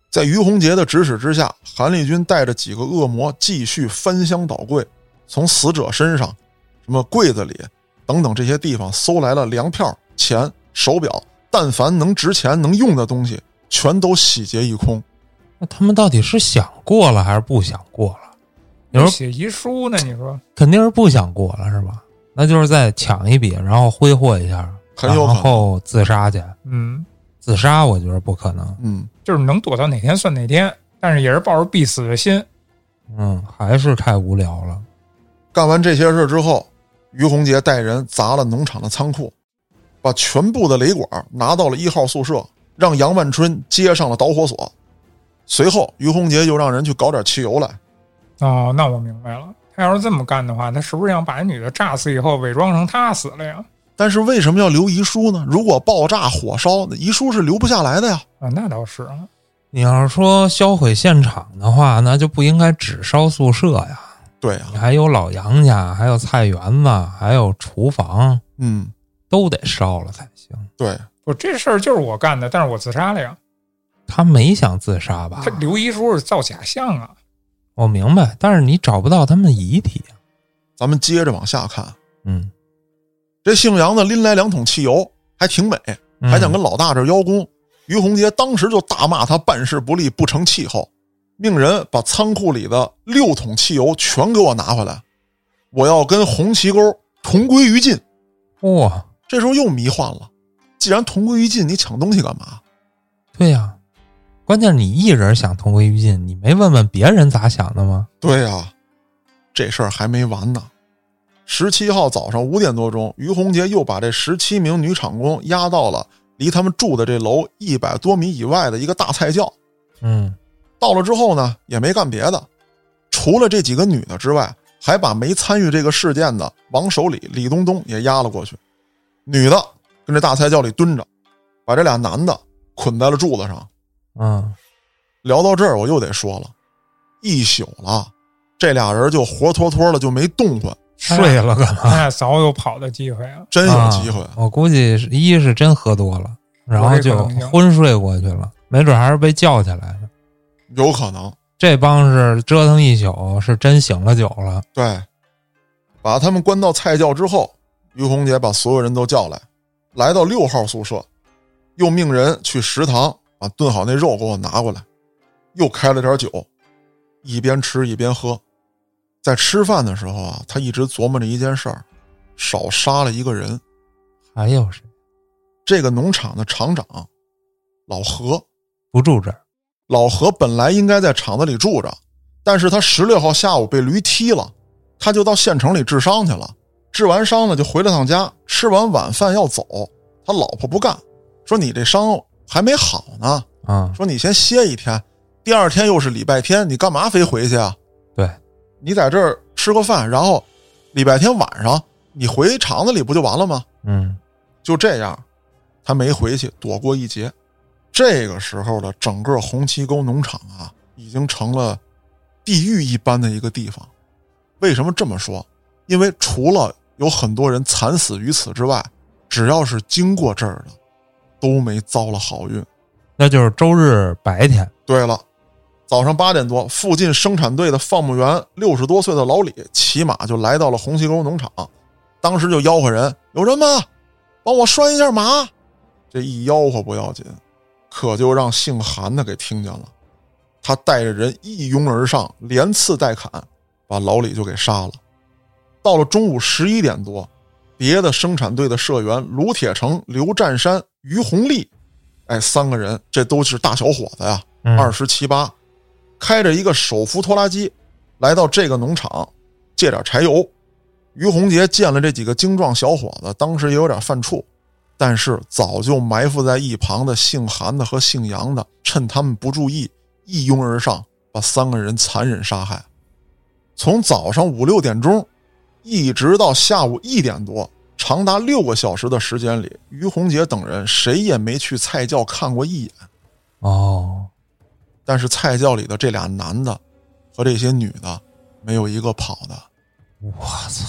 在于洪杰的指使之下，韩立军带着几个恶魔继续翻箱倒柜，从死者身上什么柜子里等等这些地方搜来了粮票、钱、手表，但凡能值钱、能用的东西，全都洗劫一空。那他们到底是想过了还是不想过了？你说写遗书呢？你说肯定是不想过了，是吧？那就是再抢一笔，然后挥霍一下，然很有可能后自杀去。嗯，自杀我觉得不可能。嗯，就是能躲到哪天算哪天，但是也是抱着必死的心。嗯，还是太无聊了。干完这些事之后，于洪杰带人砸了农场的仓库，把全部的雷管拿到了一号宿舍，让杨万春接上了导火索。随后，于洪杰又让人去搞点汽油来。哦，那我明白了。他要是这么干的话，他是不是想把那女的炸死以后，伪装成他死了呀？但是为什么要留遗书呢？如果爆炸、火烧，遗书是留不下来的呀。啊，那倒是啊。你要是说销毁现场的话，那就不应该只烧宿舍呀。对呀、你还有老杨家，还有菜园子，还有厨房，嗯，都得烧了才行。对，不，这事儿就是我干的，但是我自杀了呀。他没想自杀吧他？留遗书是造假象啊。我明白，但是你找不到他们的遗体啊。咱们接着往下看。嗯，这姓杨的拎来两桶汽油，还挺美，嗯还想跟老大这儿邀功。于洪杰当时就大骂他办事不力、不成气候，命人把仓库里的六桶汽油全给我拿回来，我要跟红旗沟同归于尽。哇、这时候又迷幻了，既然同归于尽，你抢东西干嘛？对呀、关键你一人想同归于尽，你没问问别人咋想的吗？对呀、这事儿还没完呢。十七号早上五点多钟，于洪杰又把这十七名女厂工押到了离他们住的这楼一百多米以外的一个大菜窖。嗯，到了之后呢，也没干别的，除了这几个女的之外，还把没参与这个事件的王守礼、李东东也押了过去。女的跟这大菜窖里蹲着，把这俩男的捆在了柱子上。嗯，聊到这儿，我又得说了，一宿了，这俩人就活脱脱的就没动弹，睡了干嘛？早有跑的机会啊。真有机会。啊我估计是一是真喝多了，然后就昏睡过去了，没准还是被叫起来的。有可能。这帮是折腾一宿，是真醒了酒了。对，把他们关到菜窖之后，于红杰把所有人都叫来，来到六号宿舍，又命人去食堂把炖好那肉给我拿过来，又开了点酒，一边吃一边喝。在吃饭的时候啊，他一直琢磨着一件事儿：少杀了一个人。还有谁这个农场的厂长老何，不住这儿？老何本来应该在厂子里住着，但是他十六号下午被驴踢了，他就到县城里治伤去了。治完伤呢，就回了趟家，吃完晚饭要走，他老婆不干，说你这伤还没好呢，啊，说你先歇一天，第二天又是礼拜天，你干嘛非回去啊？对，你在这儿吃个饭，然后礼拜天晚上你回厂子里不就完了吗？嗯，就这样，他没回去，躲过一劫。这个时候的整个红旗沟农场啊，已经成了地狱一般的一个地方。为什么这么说？因为除了有很多人惨死于此之外，只要是经过这儿的，都没遭了好运。那就是周日白天。对了，早上八点多，附近生产队的放牧员六十多岁的老李骑马就来到了红旗沟农场，当时就吆喝人：“有人吗？帮我拴一下马。”这一吆喝不要紧，可就让姓韩的给听见了。他带着人一拥而上，连刺带砍，把老李就给杀了。到了中午十一点多，别的生产队的社员卢铁成、刘占山、于红利，哎，三个人，这都是大小伙子呀，嗯二十七八，开着一个手扶拖拉机，来到这个农场借点柴油。于洪杰见了这几个精壮小伙子，当时也有点犯怵，但是早就埋伏在一旁的姓韩的和姓杨的，趁他们不注意，一拥而上，把三个人残忍杀害。从早上五六点钟，一直到下午一点多，长达六个小时的时间里，于洪杰等人谁也没去菜窖看过一眼。哦，但是菜窖里的这俩男的和这些女的，没有一个跑的，我操！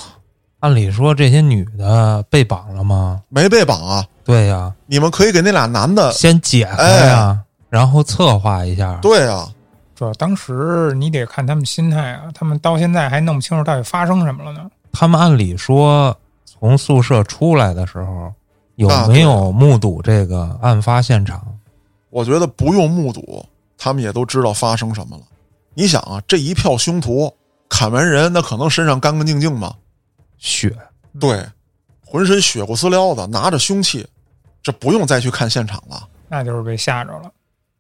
按理说这些女的被绑了吗？没被绑啊！对呀、你们可以给那俩男的，先解开呀、然后策划一下。对啊，主要当时你得看他们心态啊，他们到现在还弄不清楚到底发生什么了呢。他们按理说从宿舍出来的时候，有啊没有目睹这个案发现场？我觉得不用目睹，他们也都知道发生什么了。你想啊，这一票凶徒砍完人，那可能身上干干净净吗？血，对，浑身血骨丝撩的，拿着凶器，这不用再去看现场了。那就是被吓着了。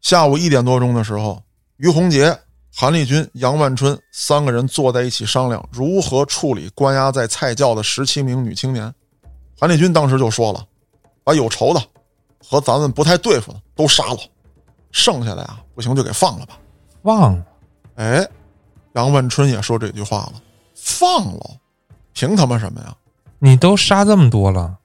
下午一点多钟的时候，于洪杰、韩立军、杨万春三个人坐在一起商量如何处理关押在菜窖的十七名女青年。韩立军当时就说了：“把有仇的和咱们不太对付的都杀了，剩下的呀不行就给放了吧。忘了，”哎，杨万春也说这句话了：“放了，凭他妈什么呀？你都杀这么多了，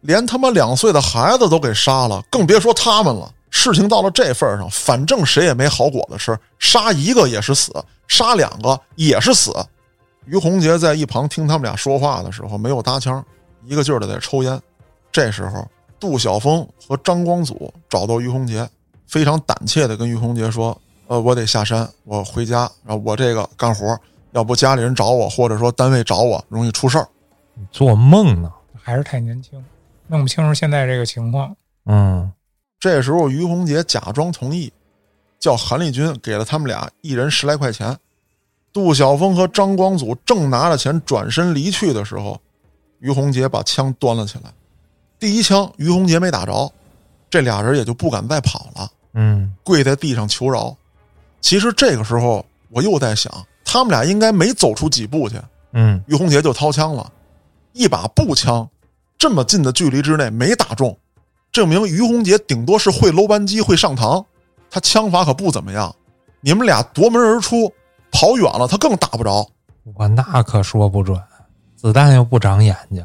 连他妈两岁的孩子都给杀了，更别说他们了。事情到了这份儿上，反正谁也没好果子吃，杀一个也是死，杀两个也是死。于洪杰在一旁听他们俩说话的时候，没有搭腔，一个劲儿的在抽烟。这时候，杜晓峰和张光祖找到于洪杰，非常胆怯的跟于洪杰说：“呃，我得下山，我回家，然后我这个干活，要不家里人找我，或者说单位找我，容易出事儿。”你做梦呢？还是太年轻，弄不清楚现在这个情况。嗯，这时候，于洪杰假装同意，叫韩立军给了他们俩一人十来块钱。杜晓峰和张光祖正拿着钱转身离去的时候，于洪杰把枪端了起来。第一枪，于洪杰没打着，这俩人也就不敢再跑了，嗯，跪在地上求饶。其实这个时候，我又在想，他们俩应该没走出几步去，嗯，于洪杰就掏枪了，一把步枪，这么近的距离之内没打中，证明于洪杰顶多是会搂扳机、会上膛，他枪法可不怎么样。你们俩夺门而出，跑远了，他更打不着。我那可说不准，子弹又不长眼睛，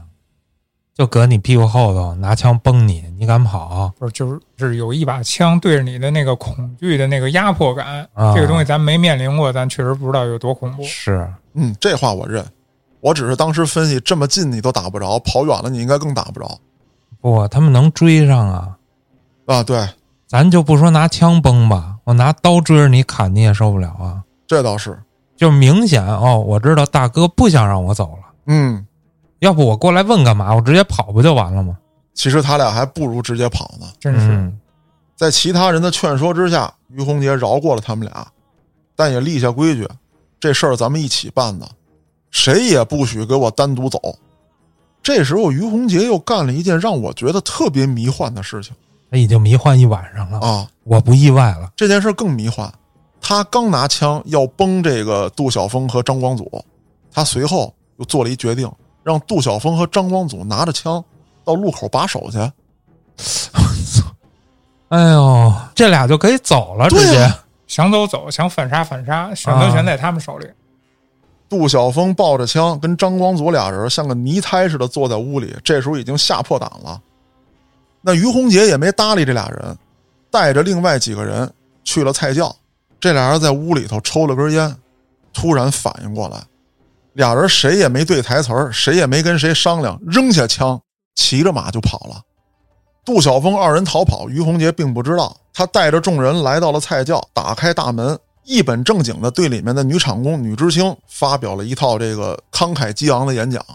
就搁你屁股后头拿枪崩你，你敢跑？不是，就是是有一把枪对着你的那个恐惧的那个压迫感，啊这个东西咱没面临过，咱确实不知道有多恐怖。是，嗯，这话我认。我只是当时分析，这么近你都打不着，跑远了你应该更打不着不，他们能追上啊？啊。对，咱就不说拿枪崩吧，我拿刀追着你砍你也受不了啊！这倒是。就明显哦，我知道大哥不想让我走了，嗯，要不我过来问干嘛？我直接跑不就完了吗？其实他俩还不如直接跑呢。真是，嗯，在其他人的劝说之下，于洪杰饶过了他们俩，但也立下规矩，这事儿咱们一起办的，谁也不许给我单独走。这时候，于洪杰又干了一件让我觉得特别迷幻的事情他已经迷幻一晚上了，啊！我不意外了。这件事更迷幻。他刚拿枪要崩这个杜晓峰和张光祖，他随后又做了一决定，让杜晓峰和张光祖拿着枪到路口把守去。哎呦，这俩就可以走了，直接。啊想走走，想反杀反杀，选择权在他们手里。杜晓峰抱着枪，跟张光祖俩人像个泥胎似的坐在屋里。这时候已经吓破胆了。那于洪杰也没搭理这俩人，带着另外几个人去了菜窖。这俩人在屋里头抽了根烟，突然反应过来，俩人谁也没对台词儿，谁也没跟谁商量，扔下枪，骑着马就跑了。杜晓峰二人逃跑，于洪杰并不知道。他带着众人来到了菜窖，打开大门，一本正经的对里面的女厂工女知青发表了一套这个慷慨激昂的演讲，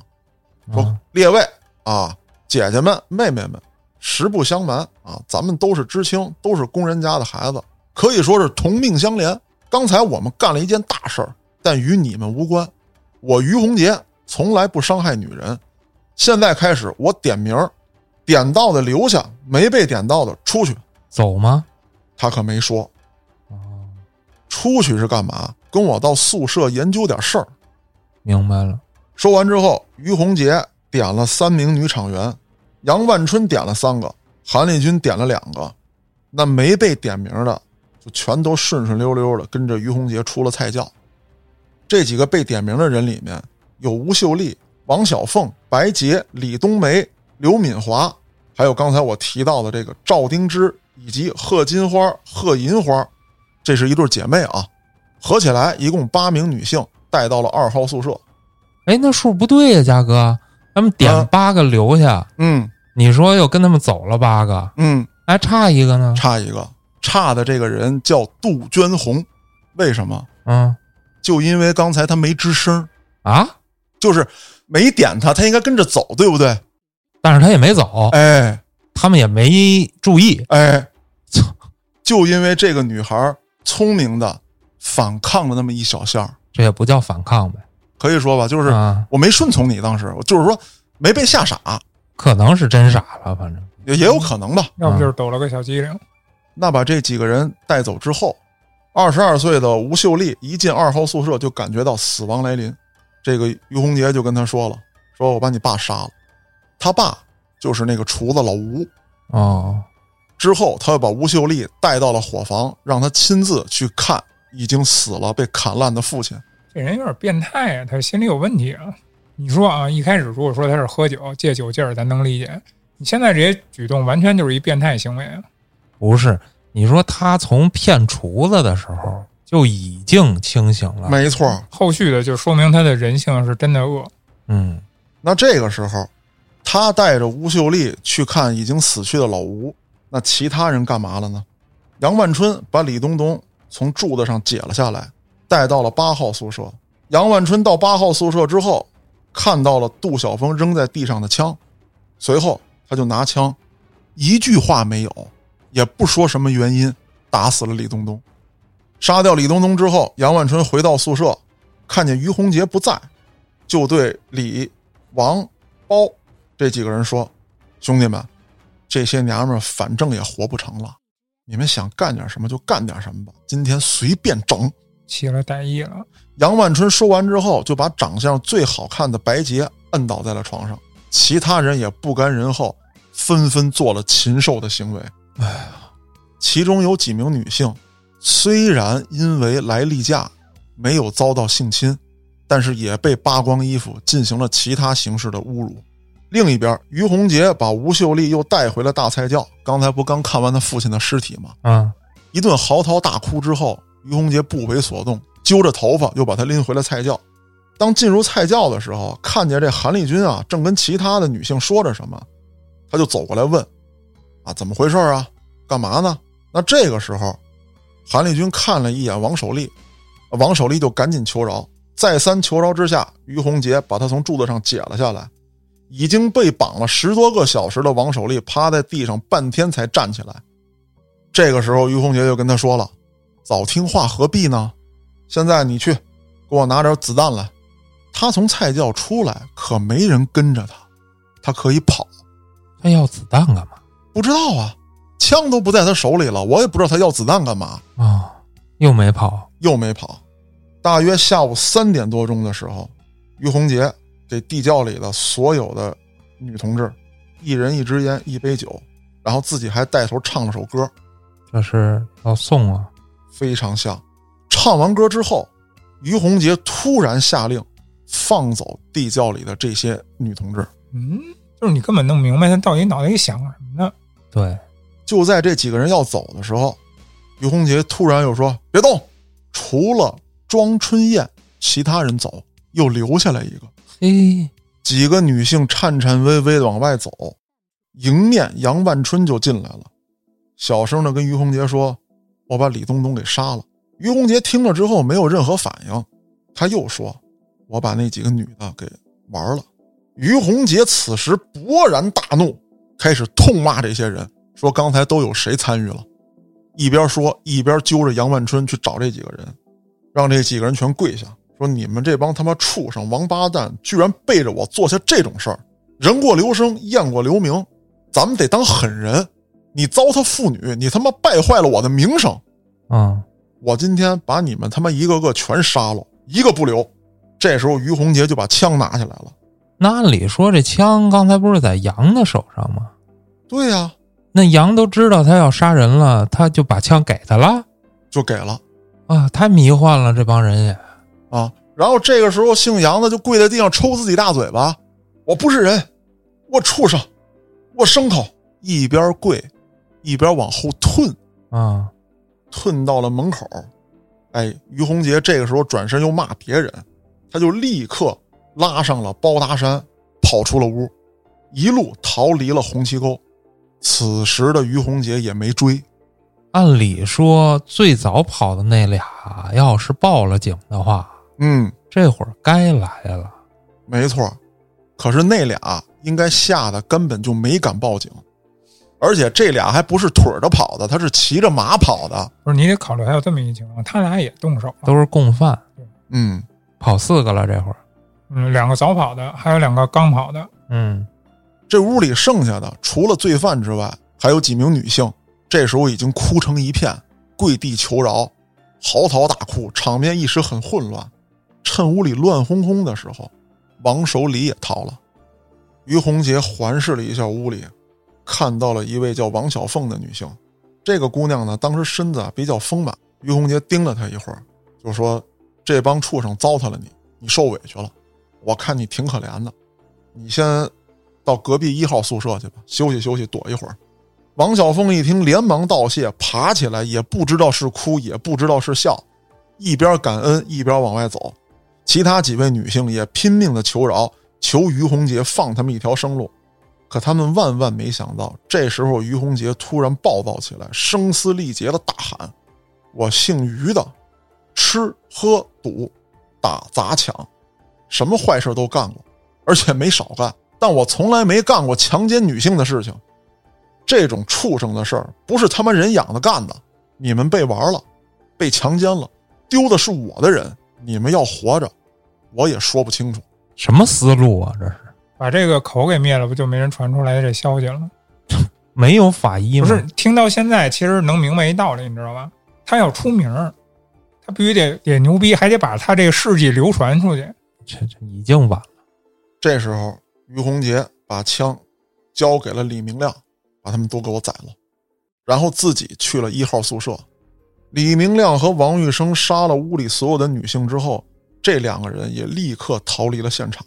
说：“啊列位啊，姐姐们、妹妹们，实不相瞒啊，咱们都是知青，都是工人家的孩子，可以说是同命相连。刚才我们干了一件大事儿，但与你们无关。我于洪杰从来不伤害女人，现在开始我点名儿，点到的留下，没被点到的出去。走吗？他可没说哦，出去是干嘛，跟我到宿舍研究点事儿。明白了。说完之后，于洪杰点了三名女厂员，杨万春点了三个，韩立军点了两个，那没被点名的就全都顺顺溜溜的跟着于洪杰出了菜窖。这几个被点名的人里面有吴秀丽、王小凤、白洁、李冬梅、刘敏华，还有刚才我提到的这个赵丁芝以及贺金花、贺银花，这是一对姐妹啊，合起来一共八名女性带到了二号宿舍。哎，那数不对呀，嘉哥，他们点啊八个留下，嗯。你说又跟他们走了八个，嗯，还差一个呢？差一个，差的这个人叫杜鹃红，为什么？嗯就因为刚才他没吱声，啊，就是没点他，他应该跟着走，对不对？但是他也没走，哎。他们也没注意。哎，就因为这个女孩聪明的反抗了那么一小下这也不叫反抗呗，可以说吧，就是啊，我没顺从你，当时就是说没被吓傻，可能是真傻了，反正。也也有可能吧。要不就是抖了个小机灵。那把这几个人带走之后，二十二岁的吴秀丽一进二号宿舍就感觉到死亡来临。这个于洪杰就跟他说了：“说我把你爸杀了。”他爸就是那个厨子老吴。哦，之后，他又把吴秀丽带到了伙房，让他亲自去看已经死了、被砍烂的父亲。这人有点变态啊，他心里有问题啊。你说啊，一开始如果说他是喝酒借酒劲儿，咱能理解。你现在这些举动完全就是一变态行为啊！不是，你说他从骗厨子的时候就已经清醒了，没错。后续的就说明他的人性是真的恶。嗯，那这个时候，他带着吴秀丽去看已经死去的老吴。那其他人干嘛了呢？杨万春把李东东从柱子上解了下来，带到了八号宿舍。杨万春到八号宿舍之后，看到了杜晓峰扔在地上的枪，随后他就拿枪，一句话没有，也不说什么原因，打死了李东东。杀掉李东东之后，杨万春回到宿舍，看见于洪杰不在，就对李、王、包这几个人说：“兄弟们，这些娘们儿反正也活不成了，你们想干点什么就干点什么吧，今天随便整。”起了歹意了，杨万春说完之后，就把长相最好看的白洁摁倒在了床上，其他人也不甘人后，纷纷做了禽兽的行为。哎呀，其中有几名女性，虽然因为来例假没有遭到性侵，但是也被扒光衣服进行了其他形式的侮辱。另一边，于洪杰把吴秀丽又带回了大菜窖。刚才不刚看完他父亲的尸体吗？啊，一顿嚎啕大哭之后，于洪杰不为所动，揪着头发又把他拎回了菜窖。当进入菜窖的时候，看见这韩丽君啊，正跟其他的女性说着什么，他就走过来问：“啊，怎么回事啊？干嘛呢？”那这个时候，韩立军看了一眼王守利，王守利就赶紧求饶。再三求饶之下，于洪杰把他从柱子上解了下来。已经被绑了十多个小时的王守利趴在地上半天才站起来。这个时候，于洪杰就跟他说了：“早听话何必呢？现在你去给我拿点子弹来。”他从菜窖出来，可没人跟着他，他可以跑。他要子弹干嘛？不知道啊，枪都不在他手里了，我也不知道他要子弹干嘛。啊、又没跑。又没跑。大约下午三点多钟的时候，于洪杰给地窖里的所有的女同志，一人一支烟，一杯酒，然后自己还带头唱了首歌，这是要送啊！非常像。唱完歌之后，于洪杰突然下令放走地窖里的这些女同志。嗯，就是你根本弄不明白他到底脑袋里想什么呢？对，就在这几个人要走的时候，于洪杰突然又说：“别动！”除了庄春燕，其他人走，又留下来一个。嘿，几个女性颤颤巍巍的往外走，迎面杨万春就进来了，小声的跟于洪杰说：“我把李东东给杀了。”于洪杰听了之后没有任何反应，他又说：“我把那几个女的给玩了。”于洪杰此时勃然大怒，开始痛骂这些人，说刚才都有谁参与了。一边说一边揪着杨万春去找这几个人，让这几个人全跪下，说：“你们这帮他妈畜生、王八蛋，居然背着我做下这种事儿！人过留声，雁过留名，咱们得当狠人。你糟蹋妇女，你他妈败坏了我的名声！嗯，我今天把你们他妈一个个全杀了，一个不留。”这时候，于洪杰就把枪拿起来了。那按理说这枪刚才不是在杨的手上吗？对呀、那杨都知道他要杀人了，他就把枪给他了就给了啊！太迷幻了，这帮人也啊。然后这个时候，姓杨的就跪在地上抽自己大嘴巴：“我不是人，我畜生，我牲口！”一边跪，一边往后退，啊，退到了门口。哎，于洪杰这个时候转身又骂别人，他就立刻拉上了包达山，跑出了屋，一路逃离了红旗沟。此时的于洪杰也没追，按理说最早跑的那俩要是报了警的话，嗯，这会儿该来了。没错，可是那俩应该吓得根本就没敢报警，而且这俩还不是腿着跑的，他是骑着马跑的。不是你得考虑还有这么一情况，他俩也动手了，都是共犯，嗯，跑四个了这会儿。嗯，两个早跑的，还有两个刚跑的。嗯，这屋里剩下的除了罪犯之外，还有几名女性，这时候已经哭成一片，跪地求饶，嚎啕大哭，场面一时很混乱。趁屋里乱哄哄的时候，王守礼也逃了。于洪杰环视了一下屋里，看到了一位叫王小凤的女性。这个姑娘呢，当时身子啊比较丰满。于洪杰盯了她一会儿，就说：“这帮畜生糟蹋了你，你受委屈了。我看你挺可怜的，你先到隔壁一号宿舍去吧，休息休息，躲一会儿。”王小峰一听，连忙道谢，爬起来，也不知道是哭，也不知道是笑，一边感恩一边往外走。其他几位女性也拼命的求饶，求于洪杰放他们一条生路。可他们万万没想到，这时候于洪杰突然暴躁起来，声嘶力竭的大喊：“我姓于的，吃喝赌打砸抢，什么坏事都干过，而且没少干。但我从来没干过强奸女性的事情。这种畜生的事儿，不是他妈人养的干的。你们被玩了，被强奸了，丢的是我的人。你们要活着，我也说不清楚。什么思路啊？这是把这个口给灭了，不就没人传出来这消息了吗？没有法医吗？不是，听到现在其实能明白一道理，你知道吧？他要出名儿，他必须得得牛逼，还得把他这个事迹流传出去。这这已经晚了。这时候，于洪杰把枪交给了李明亮，把他们都给我宰了，然后自己去了一号宿舍。李明亮和王玉生杀了屋里所有的女性之后，这两个人也立刻逃离了现场。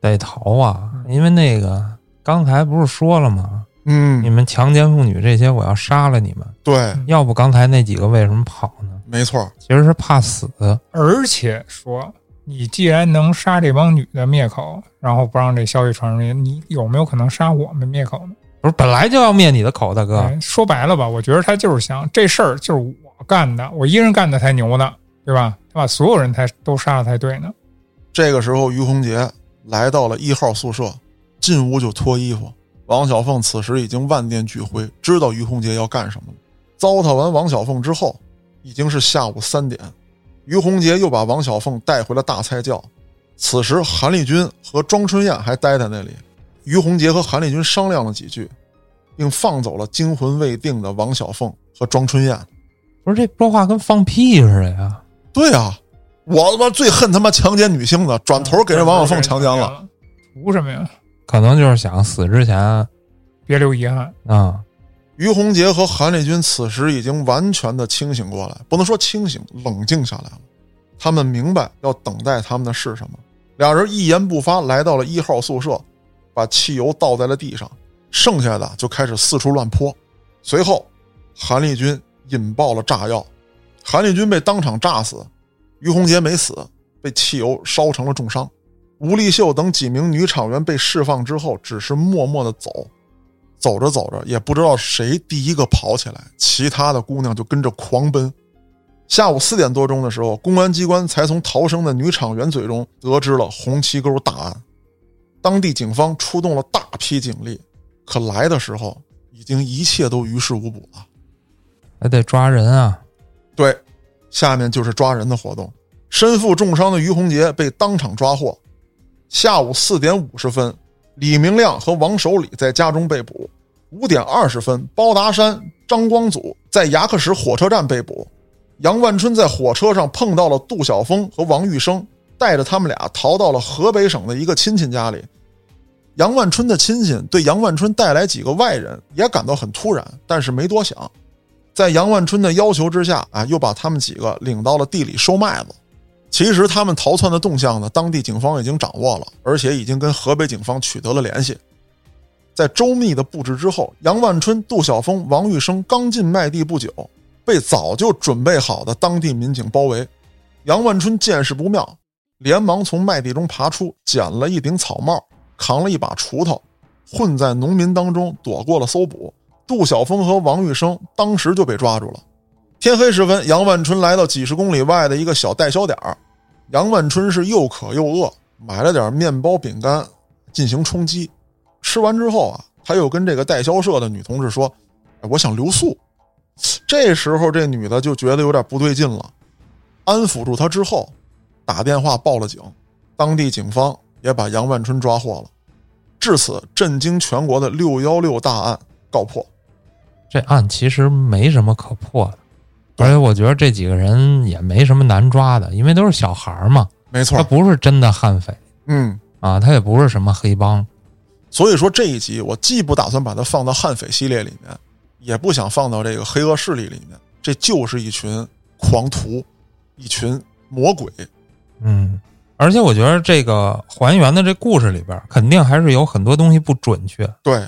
得逃啊！因为那个刚才不是说了吗？嗯你嗯，们强奸妇女这些，我要杀了你们。对，要不刚才那几个为什么跑呢？没错，其实是怕死。而且说，你既然能杀这帮女的灭口，然后不让这消息传出去，你有没有可能杀我们灭口呢？不是本来就要灭你的口，大哥。哎说白了吧，我觉得他就是想这事儿就是我干的，我一人干的才牛呢，对吧？他把所有人才都杀了才对呢。这个时候，于洪杰来到了一号宿舍，进屋就脱衣服。王小凤此时已经万念俱灰，知道于洪杰要干什么了。糟蹋完王小凤之后，已经是下午三点。于洪杰又把王小凤带回了大菜窖。此时，韩立军和庄春燕还待在那里。于洪杰和韩立军商量了几句，并放走了惊魂未定的王小凤和庄春燕。不是这说话跟放屁似的呀！对啊，我他妈最恨他妈强奸女性的，转头给人王小凤强奸了。图什么呀？可能就是想死之前啊、别留遗憾。于洪杰和韩立军此时已经完全的清醒过来，不能说清醒，冷静下来了。他们明白要等待他们的是什么。俩人一言不发来到了一号宿舍，把汽油倒在了地上，剩下的就开始四处乱泼。随后，韩立军引爆了炸药，韩立军被当场炸死，于洪杰没死，被汽油烧成了重伤。吴丽秀等几名女厂员被释放之后，只是默默的走，走着走着，也不知道谁第一个跑起来，其他的姑娘就跟着狂奔。下午四点多钟的时候，公安机关才从逃生的女厂员嘴中得知了红旗沟大案。当地警方出动了大批警力，可来的时候已经一切都于事无补了。还得抓人啊！对，下面就是抓人的活动。身负重伤的于洪杰被当场抓获。下午四点五十分，李明亮和王守礼在家中被捕。五点二十分，包达山、张光祖在牙克石火车站被捕。杨万春在火车上碰到了杜晓峰和王玉生，带着他们俩逃到了河北省的一个亲戚家里。杨万春的亲戚对杨万春带来几个外人也感到很突然，但是没多想，在杨万春的要求之下，啊，又把他们几个领到了地里收麦子。其实他们逃窜的动向呢，当地警方已经掌握了，而且已经跟河北警方取得了联系。在周密的布置之后，杨万春、杜晓峰、王玉生刚进麦地不久，被早就准备好的当地民警包围。杨万春见势不妙，连忙从麦地中爬出，捡了一顶草帽，扛了一把锄头，混在农民当中躲过了搜捕。杜晓峰和王玉生当时就被抓住了。天黑时分，杨万春来到几十公里外的一个小代销点儿。杨万春是又渴又饿，买了点面包、饼干，进行充饥。吃完之后啊，他又跟这个代销社的女同志说：“哎，我想留宿。”这时候这女的就觉得有点不对劲了，安抚住他之后，打电话报了警，当地警方也把杨万春抓获了。至此，震惊全国的“六幺六”大案告破。这案其实没什么可破的，而且我觉得这几个人也没什么难抓的，因为都是小孩儿嘛。没错他，不是真的悍匪嗯，啊，他也不是什么黑帮。所以说这一集我既不打算把它放到悍匪系列里面，也不想放到这个黑恶势力里面，这就是一群狂徒，一群魔鬼。嗯，而且我觉得这个还原的这故事里边，肯定还是有很多东西不准确。对，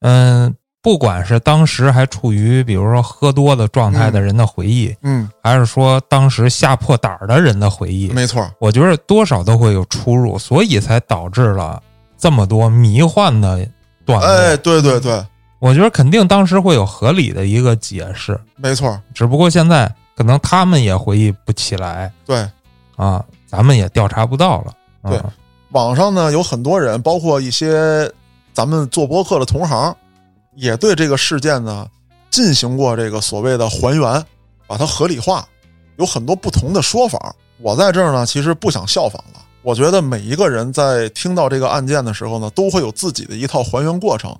嗯，不管是当时还处于比如说喝多的状态的人的回忆，嗯，还是说当时吓破胆儿的人的回忆，没错，我觉得多少都会有出入，所以才导致了这么多迷幻的段落。哎，对对对，我觉得肯定当时会有合理的一个解释，没错，只不过现在可能他们也回忆不起来。对。啊，咱们也调查不到了。啊、对网上呢有很多人，包括一些咱们做播客的同行，也对这个事件呢进行过这个所谓的还原，把它合理化，有很多不同的说法。我在这儿呢，其实不想效仿了。我觉得每一个人在听到这个案件的时候呢，都会有自己的一套还原过程。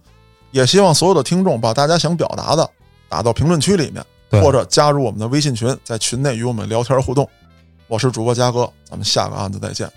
也希望所有的听众把大家想表达的打到评论区里面，或者加入我们的微信群，在群内与我们聊天互动。我是主播嘉哥，咱们下个案子再见。